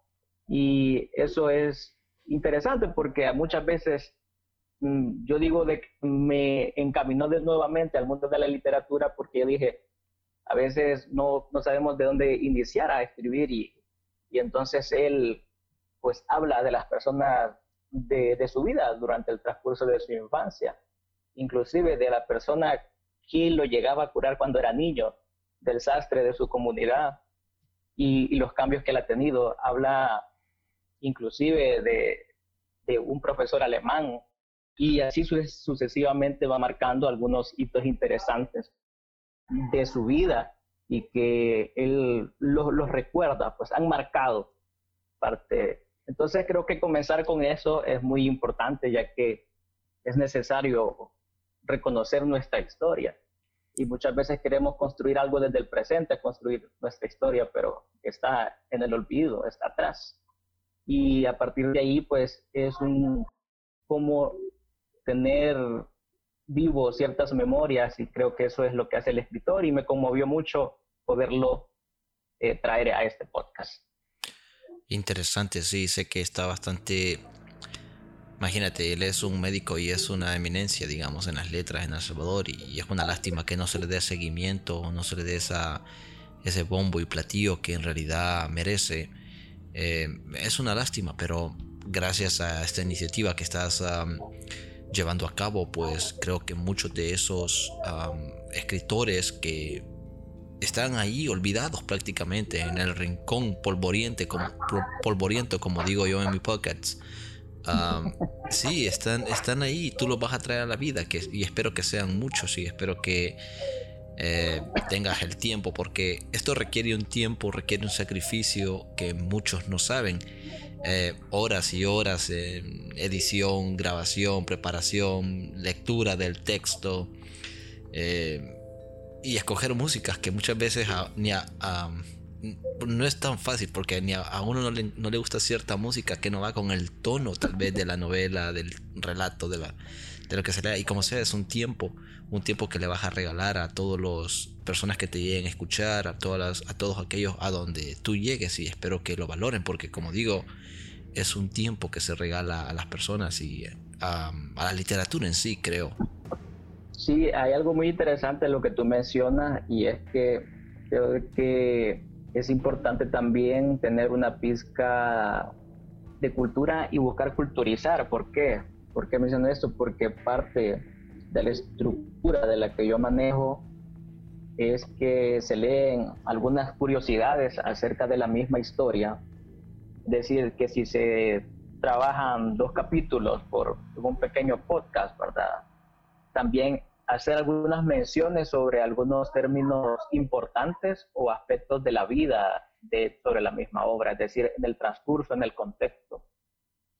Speaker 11: y eso es interesante porque muchas veces mm, yo digo de que me encaminó de nuevamente al mundo de la literatura porque yo dije, a veces no, no sabemos de dónde iniciar a escribir y, y entonces él pues habla de las personas de, de, su vida durante el transcurso de su infancia, inclusive de la persona que lo llegaba a curar cuando era niño, del sastre de su comunidad y, y los cambios que él ha tenido. Habla inclusive de, un profesor alemán, y así sucesivamente va marcando algunos hitos interesantes de su vida y que él los, recuerda, pues han marcado parte. Entonces creo que comenzar con eso es muy importante, ya que es necesario reconocer nuestra historia. Y muchas veces queremos construir algo desde el presente, construir nuestra historia, pero está en el olvido, está atrás y a partir de ahí pues es un como tener vivo ciertas memorias y creo que eso es lo que hace el escritor y me conmovió mucho poderlo eh, traer a este podcast.
Speaker 3: Interesante, sí, sé que está bastante... Imagínate, él es un médico y es una eminencia, digamos, en las letras en El Salvador y es una lástima que no se le dé seguimiento, no se le dé esa, ese bombo y platillo que en realidad merece eh, es una lástima, pero gracias a esta iniciativa que estás llevando a cabo, pues creo que muchos de esos escritores que están ahí olvidados prácticamente en el rincón polvoriente, como, polvoriento, como digo yo en mi podcast. sí, están, están ahí, tú los vas a traer a la vida que, y espero que sean muchos y espero que eh, tengas el tiempo, porque esto requiere un tiempo, requiere un sacrificio que muchos no saben. Eh, horas y horas edición, grabación, preparación, lectura del texto eh, y escoger músicas que muchas veces ni a, no es tan fácil porque ni a, uno no le, no le, gusta cierta música que no va con el tono tal vez de la novela, del relato, de, la, de lo que se lea. Y como sea, es un tiempo, un tiempo que le vas a regalar a todas las personas que te lleguen a escuchar, a, todas a todos aquellos a donde tú llegues y espero que lo valoren porque como digo, es un tiempo que se regala a las personas y a, a la literatura en sí, creo.
Speaker 11: Sí, hay algo muy interesante en lo que tú mencionas y es que creo que es importante también tener una pizca de cultura y buscar culturizar. ¿Por qué? ¿Por qué menciono esto? Porque parte de la estructura de la que yo manejo es que se leen algunas curiosidades acerca de la misma historia. Es decir, que si se trabajan dos capítulos por un pequeño podcast, ¿verdad? También hacer algunas menciones sobre algunos términos importantes o aspectos de la vida de, sobre la misma obra, es decir, en el transcurso, en el contexto,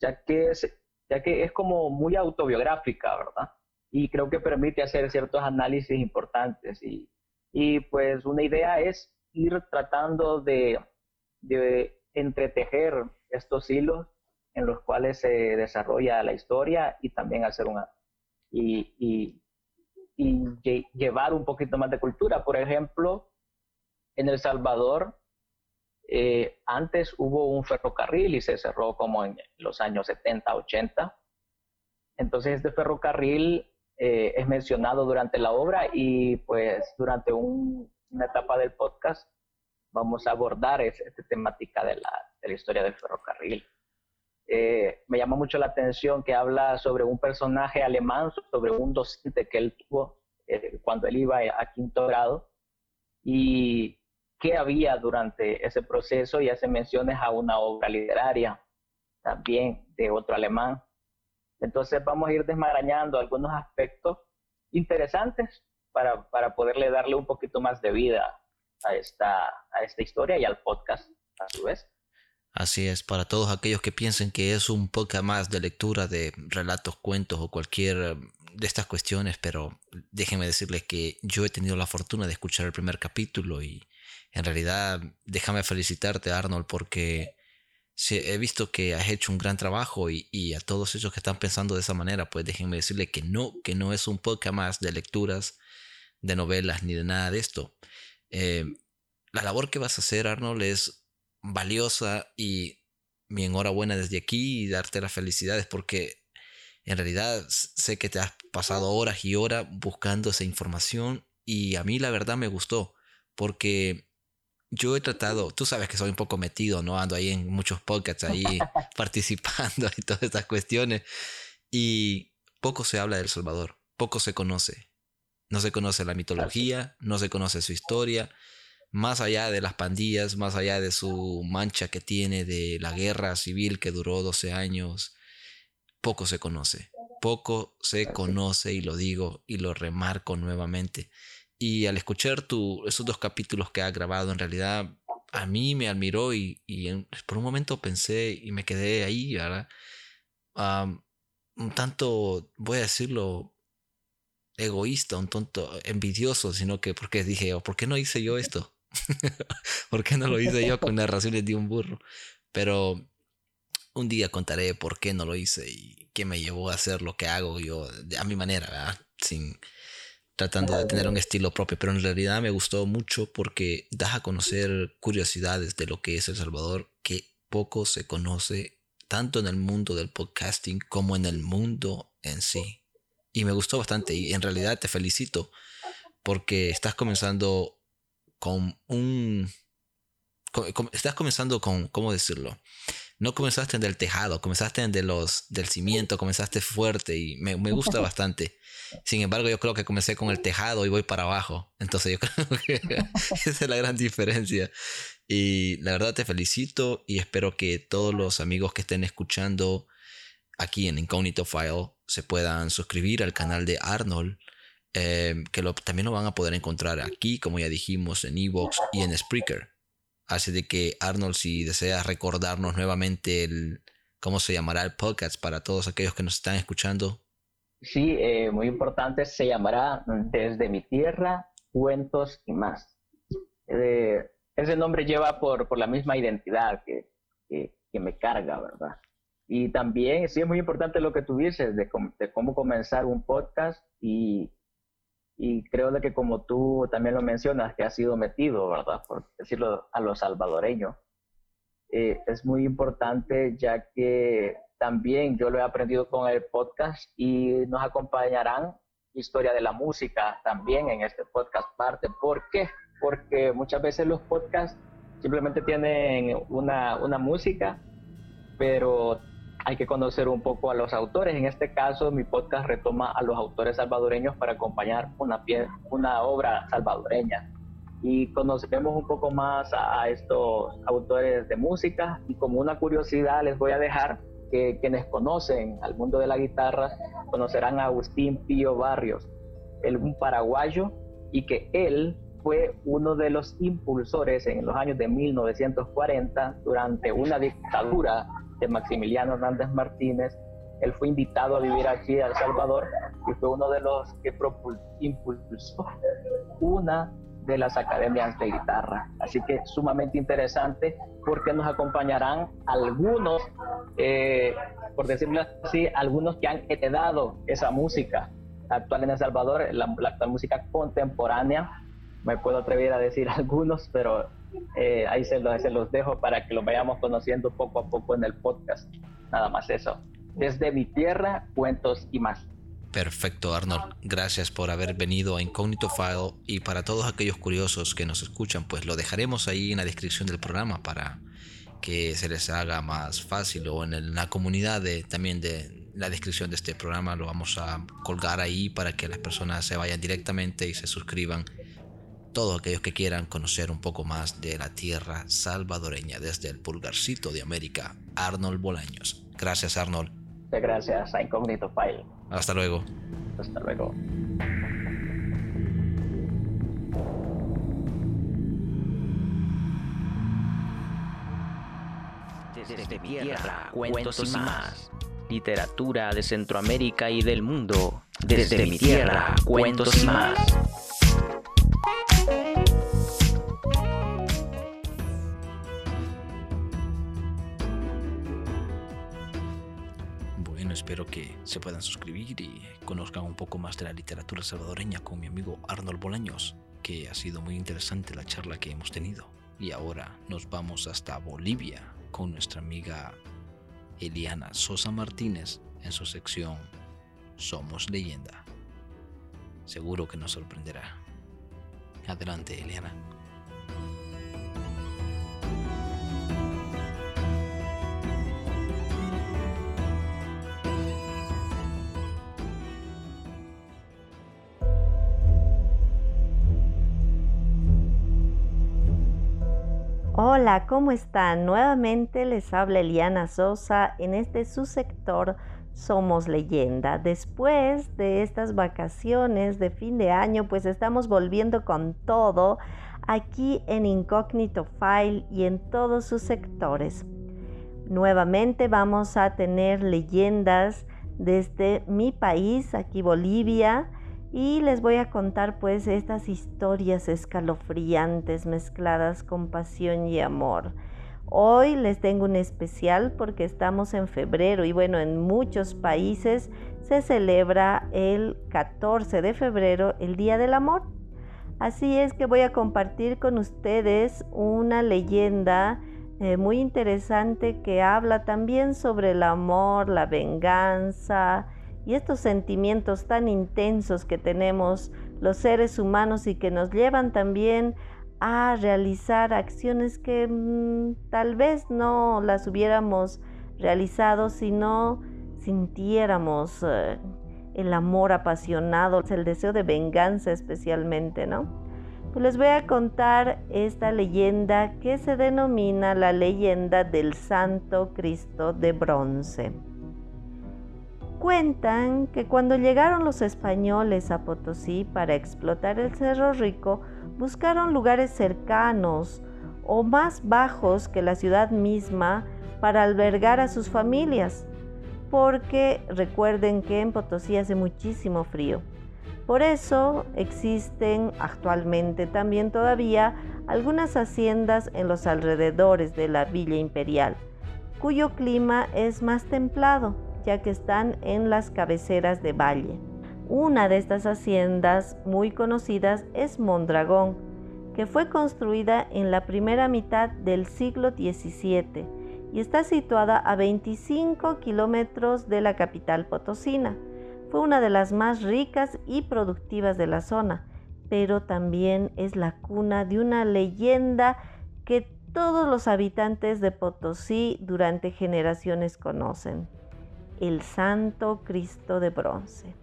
Speaker 11: ya que es, ya que es como muy autobiográfica, ¿verdad? Y creo que permite hacer ciertos análisis importantes y, y pues una idea es ir tratando de, de entretejer estos hilos en los cuales se desarrolla la historia y también hacer una y, y, y llevar un poquito más de cultura. Por ejemplo, en El Salvador, eh, antes hubo un ferrocarril y se cerró como en los años 70, 80. Entonces este ferrocarril eh, es mencionado durante la obra y pues durante una etapa del podcast vamos a abordar esta temática de la, historia del ferrocarril. Eh, me llama mucho la atención que habla sobre un personaje alemán, sobre un docente que él tuvo eh, cuando él iba a quinto grado y qué había durante ese proceso y hace menciones a una obra literaria también de otro alemán. Entonces vamos a ir desmarañando algunos aspectos interesantes para, para poderle darle un poquito más de vida a esta, a esta historia y al podcast a su vez.
Speaker 3: Así es, para todos aquellos que piensen que es un poco más de lectura de relatos, cuentos o cualquier eh, de estas cuestiones, pero déjenme decirles que yo he tenido la fortuna de escuchar el primer capítulo y en realidad déjame felicitarte Arnold porque he visto que has hecho un gran trabajo y, a todos esos que están pensando de esa manera, pues déjenme decirles que no, que no es un poco más de lecturas, de novelas ni de nada de esto. Eh, la labor que vas a hacer Arnold es valiosa y mi enhorabuena desde aquí y darte las felicidades porque en realidad sé que te has pasado horas y horas buscando esa información y a mí la verdad me gustó porque yo he tratado, tú sabes que soy un poco metido, ¿no? Ando ahí en muchos podcasts ahí participando y todas estas cuestiones y poco se habla de El Salvador, poco se conoce. No se conoce la mitología, no se conoce su historia, más allá de las pandillas, más allá de su mancha que tiene de la guerra civil que duró 12 años, poco se conoce. Poco se conoce y lo digo y lo remarco nuevamente. Y al escuchar tu, esos dos capítulos que has grabado, en realidad a mí me admiró y, por un momento pensé y me quedé ahí, ¿verdad? un tanto, voy a decirlo, egoísta, un tonto envidioso, sino que porque dije, oh, ¿por qué no hice yo esto? ¿Por qué no lo hice yo con narraciones de un burro? Pero un día contaré por qué no lo hice y qué me llevó a hacer lo que hago yo a mi manera, ¿verdad? Sin tratando de tener un estilo propio, pero en realidad me gustó mucho porque das a conocer curiosidades de lo que es El Salvador que poco se conoce tanto en el mundo del podcasting como en el mundo en sí. Y me gustó bastante y en realidad te felicito porque estás comenzando con un... estás comenzando con, ¿cómo decirlo? No comenzaste en el tejado, comenzaste en de los, del cimiento, comenzaste fuerte y me, me gusta bastante. Sin embargo, yo creo que comencé con el tejado y voy para abajo. Entonces yo creo que esa es la gran diferencia. Y la verdad te felicito y espero que todos los amigos que estén escuchando aquí en Incognito File se puedan suscribir al canal de Arnold Em, que también lo van a poder encontrar aquí, como ya dijimos, en Evox y en Spreaker. Así de que Arnold, si deseas recordarnos nuevamente el, cómo se llamará el podcast para todos aquellos que nos están escuchando.
Speaker 11: Sí, eh, muy importante, se llamará Desde mi tierra, cuentos y más. Eh, ese nombre lleva por, por la misma identidad que, que, me carga, ¿verdad? Y también sí es muy importante lo que tú dices de, de cómo comenzar un podcast y, y creo de que como tú también lo mencionas, que ha sido metido, ¿verdad? Por decirlo a los salvadoreños, eh, es muy importante ya que también yo lo he aprendido con el podcast y nos acompañarán historia de la música también en este podcast parte. ¿Por qué? Porque muchas veces los podcasts simplemente tienen una, una música, pero hay que conocer un poco a los autores. En este caso, mi podcast retoma a los autores salvadoreños para acompañar una, una obra salvadoreña. Y conocemos un poco más a, estos autores de música. Y como una curiosidad, les voy a dejar que quienes conocen al mundo de la guitarra conocerán a Agustín Pío Barrios, el un paraguayo, y que él fue uno de los impulsores en los años de 1940 durante una dictadura de Maximiliano Hernández Martínez. Él fue invitado a vivir aquí a El Salvador y fue uno de los que impulsó una de las academias de guitarra. Así que sumamente interesante porque nos acompañarán algunos, eh, por decirlo así, algunos que han heredado esa música actual en El Salvador, la, actual música contemporánea. Me puedo atrever a decir algunos, pero eh, ahí se los, los dejo para que lo vayamos conociendo poco a poco en el podcast. Nada más eso. Desde mi tierra, cuentos y más.
Speaker 3: Perfecto, Arnold. Gracias por haber venido a Incognito File y para todos aquellos curiosos que nos escuchan, pues lo dejaremos ahí en la descripción del programa para que se les haga más fácil o en la comunidad de, también de la descripción de este programa lo vamos a colgar ahí para que las personas se vayan directamente y se suscriban todos aquellos que quieran conocer un poco más de la tierra salvadoreña desde el pulgarcito de América, Arnold Bolaños. Gracias Arnold.
Speaker 11: Muchas gracias a Incognito File.
Speaker 3: Hasta luego.
Speaker 11: Hasta luego.
Speaker 15: Desde, mi tierra, cuentos y más. Literatura de Centroamérica y del mundo. Desde, mi tierra, cuentos y más.
Speaker 3: Espero que se puedan suscribir y conozcan un poco más de la literatura salvadoreña con mi amigo Arnold Bolaños, que ha sido muy interesante la charla que hemos tenido. Y ahora nos vamos hasta Bolivia con nuestra amiga Eliana Sosa Martínez en su sección Somos leyenda. Seguro que nos sorprenderá. Adelante, Eliana.
Speaker 16: Hola, ¿cómo están? Nuevamente les habla Eliana Sosa en este su sector Somos Leyenda. Después de estas vacaciones de fin de año, pues estamos volviendo con todo aquí en Incógnito File y en todos sus sectores. Nuevamente vamos a tener leyendas desde mi país, aquí Bolivia, y les voy a contar pues estas historias escalofriantes mezcladas con pasión y amor. Hoy les tengo un especial porque estamos en febrero y bueno, en muchos países se celebra el 14 de febrero el Día del Amor. Así es que voy a compartir con ustedes una leyenda eh, muy interesante que habla también sobre el amor, la venganza, y estos sentimientos tan intensos que tenemos los seres humanos y que nos llevan también a realizar acciones que mm, tal vez no las hubiéramos realizado si no sintiéramos eh, el amor apasionado, el deseo de venganza especialmente, ¿no? Pues les voy a contar esta leyenda que se denomina la leyenda del Santo Cristo de Bronce. Cuentan que cuando llegaron los españoles a Potosí para explotar el Cerro Rico, buscaron lugares cercanos o más bajos que la ciudad misma para albergar a sus familias, porque recuerden que en Potosí hace muchísimo frío. Por eso existen actualmente también todavía algunas haciendas en los alrededores de la Villa Imperial, cuyo clima es más templado, ya que están en las cabeceras de valle. Una de estas haciendas muy conocidas es Mondragón, que fue construida en la primera mitad del siglo XVII y está situada a 25 kilómetros de la capital potosina. Fue una de las más ricas y productivas de la zona, pero también es la cuna de una leyenda que todos los habitantes de Potosí durante generaciones conocen, el Santo Cristo de Bronce.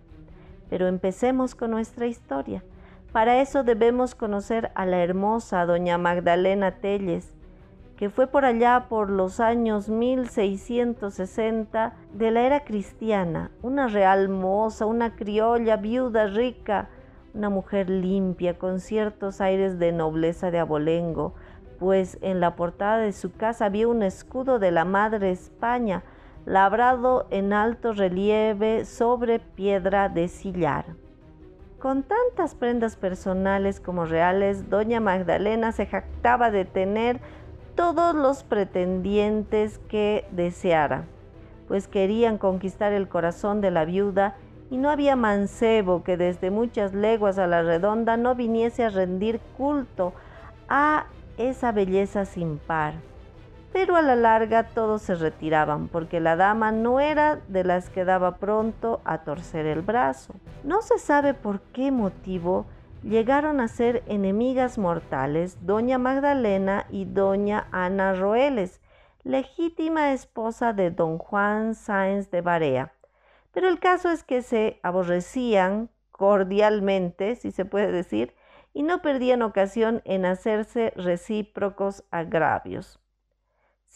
Speaker 16: Pero empecemos con nuestra historia. Para eso debemos conocer a la hermosa doña Magdalena Telles, que fue por allá por los años 1660 de la era cristiana, una real moza, una criolla, viuda rica, una mujer limpia, con ciertos aires de nobleza de abolengo, pues en la portada de su casa había un escudo de la Madre España, labrado en alto relieve sobre piedra de sillar. Con tantas prendas personales como reales, doña Magdalena se jactaba de tener todos los pretendientes que deseara, pues querían conquistar el corazón de la viuda y no había mancebo que desde muchas leguas a la redonda no viniese a rendir culto a esa belleza sin par. Pero a la larga todos se retiraban porque la dama no era de las que daba pronto a torcer el brazo. No se sabe por qué motivo llegaron a ser enemigas mortales doña Magdalena y doña Ana Roeles, legítima esposa de don Juan Sáenz de Barea. Pero el caso es que se aborrecían cordialmente, si se puede decir, y no perdían ocasión en hacerse recíprocos agravios.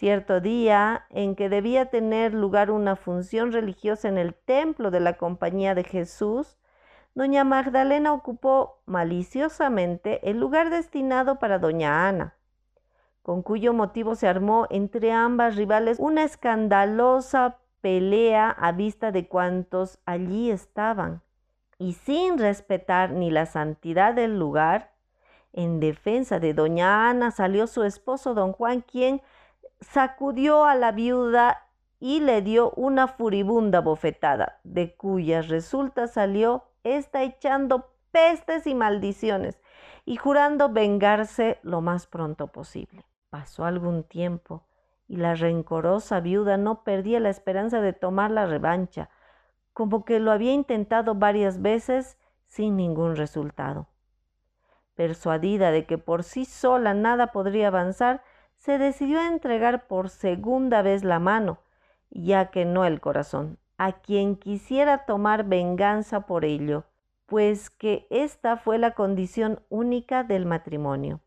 Speaker 16: Cierto día en que debía tener lugar una función religiosa en el templo de la Compañía de Jesús, doña Magdalena ocupó maliciosamente el lugar destinado para doña Ana, con cuyo motivo se armó entre ambas rivales una escandalosa pelea a vista de cuantos allí estaban, y sin respetar ni la santidad del lugar, en defensa de doña Ana salió su esposo don Juan, quien sacudió a la viuda y le dio una furibunda bofetada, de cuya resulta salió está echando pestes y maldiciones y jurando vengarse lo más pronto posible. Pasó algún tiempo y la rencorosa viuda no perdía la esperanza de tomar la revancha, como que lo había intentado varias veces sin ningún resultado. Persuadida de que por sí sola nada podría avanzar, se decidió a entregar por segunda vez la mano, ya que no el corazón, a quien quisiera tomar venganza por ello, pues que esta fue la condición única del matrimonio.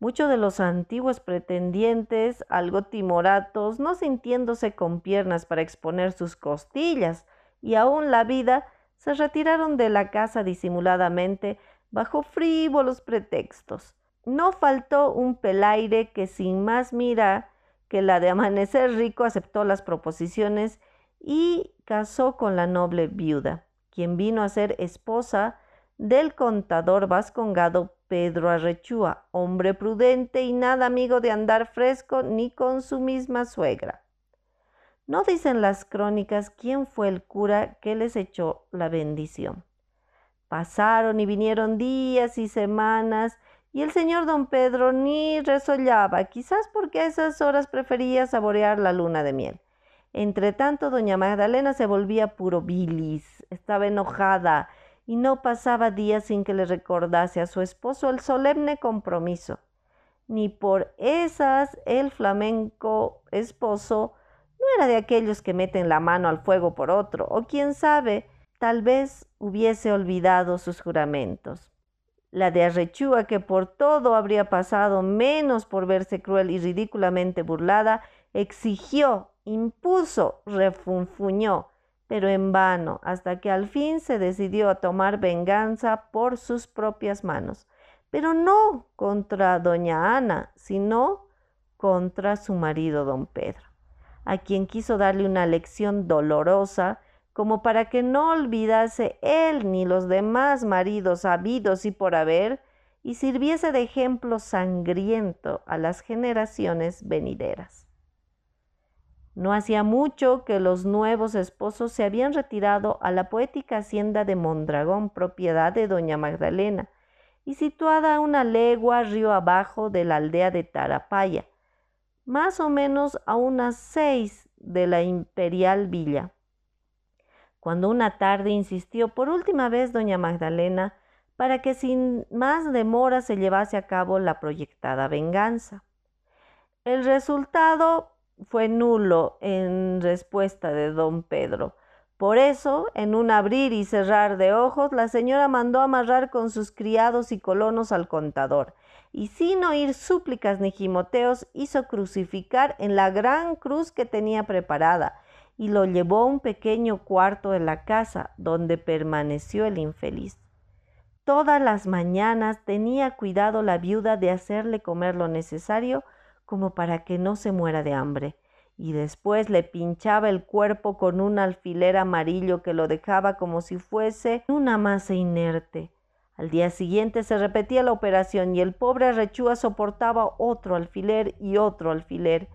Speaker 16: Muchos de los antiguos pretendientes, algo timoratos, no sintiéndose con piernas para exponer sus costillas y aún la vida, se retiraron de la casa disimuladamente bajo frívolos pretextos. No faltó un pelaire que sin más mira que la de amanecer rico aceptó las proposiciones y casó con la noble viuda, quien vino a ser esposa del contador vascongado Pedro Arrechúa, hombre prudente y nada amigo de andar fresco ni con su misma suegra. No dicen las crónicas quién fue el cura que les echó la bendición. Pasaron y vinieron días y semanas y el señor don Pedro ni resollaba, quizás porque a esas horas prefería saborear la luna de miel. Entre tanto, doña Magdalena se volvía puro bilis, estaba enojada y no pasaba día sin que le recordase a su esposo el solemne compromiso. Ni por esas el flamenco esposo no era de aquellos que meten la mano al fuego por otro, o quién sabe, tal vez hubiese olvidado sus juramentos. La de Arrechúa, que por todo habría pasado menos por verse cruel y ridículamente burlada, exigió, impuso, refunfuñó, pero en vano, hasta que al fin se decidió a tomar venganza por sus propias manos, pero no contra doña Ana, sino contra su marido don Pedro, a quien quiso darle una lección dolorosa como para que no olvidase él ni los demás maridos habidos y por haber, y sirviese de ejemplo sangriento a las generaciones venideras. No hacía mucho que los nuevos esposos se habían retirado a la poética hacienda de Mondragón, propiedad de doña Magdalena, y situada a una legua río abajo de la aldea de Tarapaya, más o menos a unas seis de la imperial villa. Cuando una tarde insistió por última vez doña Magdalena para que sin más demora se llevase a cabo la proyectada venganza. El resultado fue nulo en respuesta de don Pedro. Por eso, en un abrir y cerrar de ojos, la señora mandó amarrar con sus criados y colonos al contador, y sin oír súplicas ni gimoteos, hizo crucificar en la gran cruz que tenía preparada, y lo llevó a un pequeño cuarto de la casa, donde permaneció el infeliz. Todas las mañanas tenía cuidado la viuda de hacerle comer lo necesario como para que no se muera de hambre, y después le pinchaba el cuerpo con un alfiler amarillo que lo dejaba como si fuese una masa inerte. Al día siguiente se repetía la operación y el pobre Rechúa soportaba otro alfiler y otro alfiler.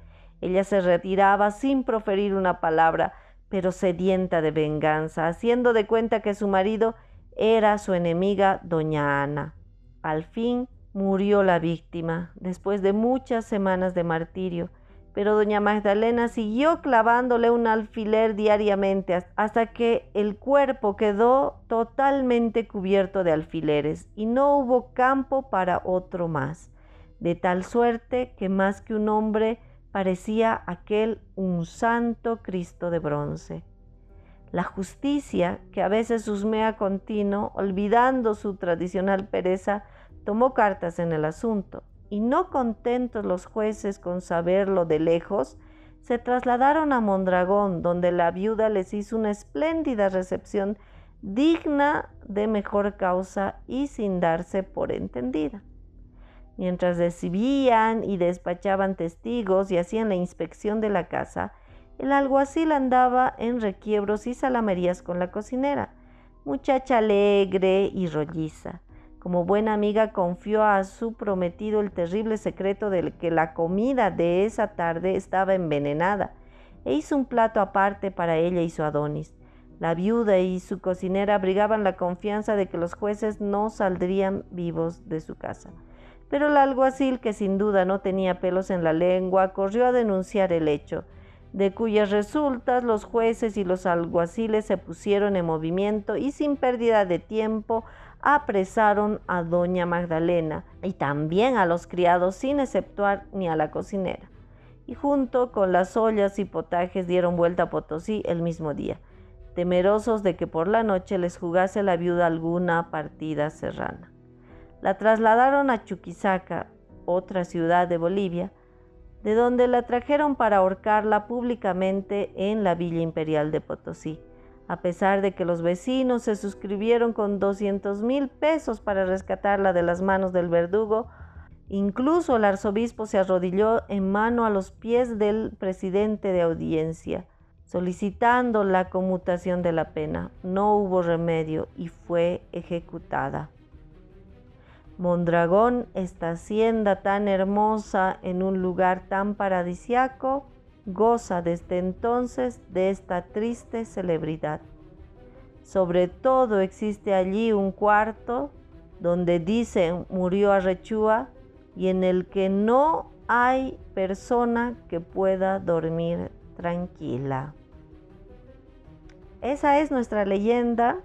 Speaker 16: Ella se retiraba sin proferir una palabra, pero sedienta de venganza, haciendo de cuenta que su marido era su enemiga doña Ana. Al fin murió la víctima, después de muchas semanas de martirio, pero doña Magdalena siguió clavándole un alfiler diariamente hasta que el cuerpo quedó totalmente cubierto de alfileres y no hubo campo para otro más, de tal suerte que más que un hombre parecía aquel un santo Cristo de bronce. La justicia, que a veces husmea continuo, olvidando su tradicional pereza, tomó cartas en el asunto, y no contentos los jueces con saberlo de lejos, se trasladaron a Mondragón, donde la viuda les hizo una espléndida recepción digna de mejor causa y sin darse por entendida. Mientras recibían y despachaban testigos y hacían la inspección de la casa, el alguacil andaba en requiebros y salamerías con la cocinera, muchacha alegre y rolliza. Como buena amiga confió a su prometido el terrible secreto de que la comida de esa tarde estaba envenenada e hizo un plato aparte para ella y su Adonis. La viuda y su cocinera abrigaban la confianza de que los jueces no saldrían vivos de su casa. Pero el alguacil, que sin duda no tenía pelos en la lengua, corrió a denunciar el hecho, de cuyas resultas los jueces y los alguaciles se pusieron en movimiento y sin pérdida de tiempo apresaron a doña Magdalena y también a los criados sin exceptuar ni a la cocinera. Y junto con las ollas y potajes dieron vuelta a Potosí el mismo día, temerosos de que por la noche les jugase la viuda alguna partida serrana. La trasladaron a Chuquisaca, otra ciudad de Bolivia, de donde la trajeron para ahorcarla públicamente en la Villa Imperial de Potosí a pesar de que los vecinos se suscribieron con 200 mil pesos para rescatarla de las manos del verdugo, incluso el arzobispo se arrodilló en mano a los pies del presidente de audiencia, solicitando la conmutación de la pena. No hubo remedio y fue ejecutada. Mondragón, esta hacienda tan hermosa en un lugar tan paradisiaco, goza desde entonces de esta triste celebridad. Sobre todo existe allí un cuarto donde dicen murió Arrechúa y en el que no hay persona que pueda dormir tranquila. Esa es nuestra leyenda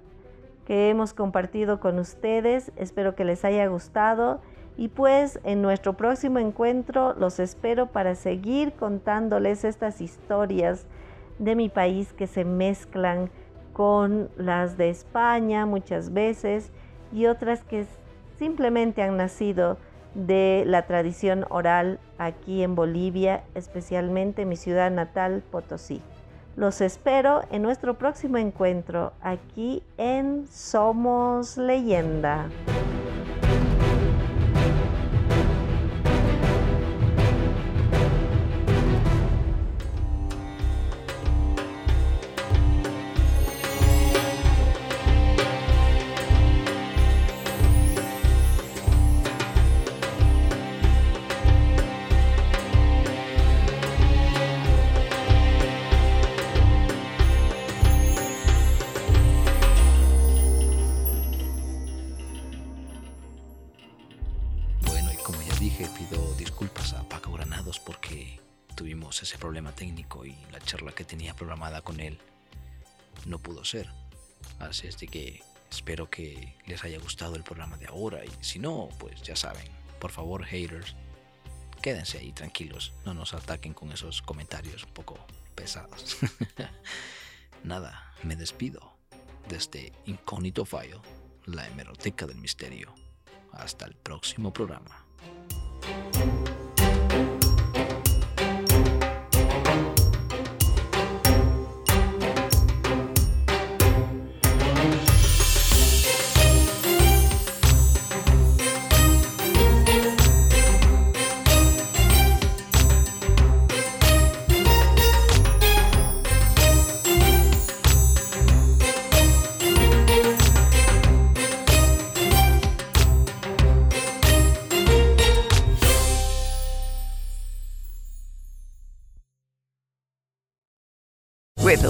Speaker 16: que hemos compartido con ustedes. Espero que les haya gustado y pues en nuestro próximo encuentro los espero para seguir contándoles estas historias de mi país que se mezclan con las de España muchas veces y otras que simplemente han nacido de la tradición oral aquí en Bolivia, especialmente en mi ciudad natal, Potosí. Los espero en nuestro próximo encuentro aquí en Somos Leyenda.
Speaker 3: Gustado el programa de ahora y si no, pues ya saben, por favor haters, quédense ahí tranquilos, no nos ataquen con esos comentarios un poco pesados. Nada, me despido desde Incógnito File, la hemeroteca del misterio. Hasta el próximo programa.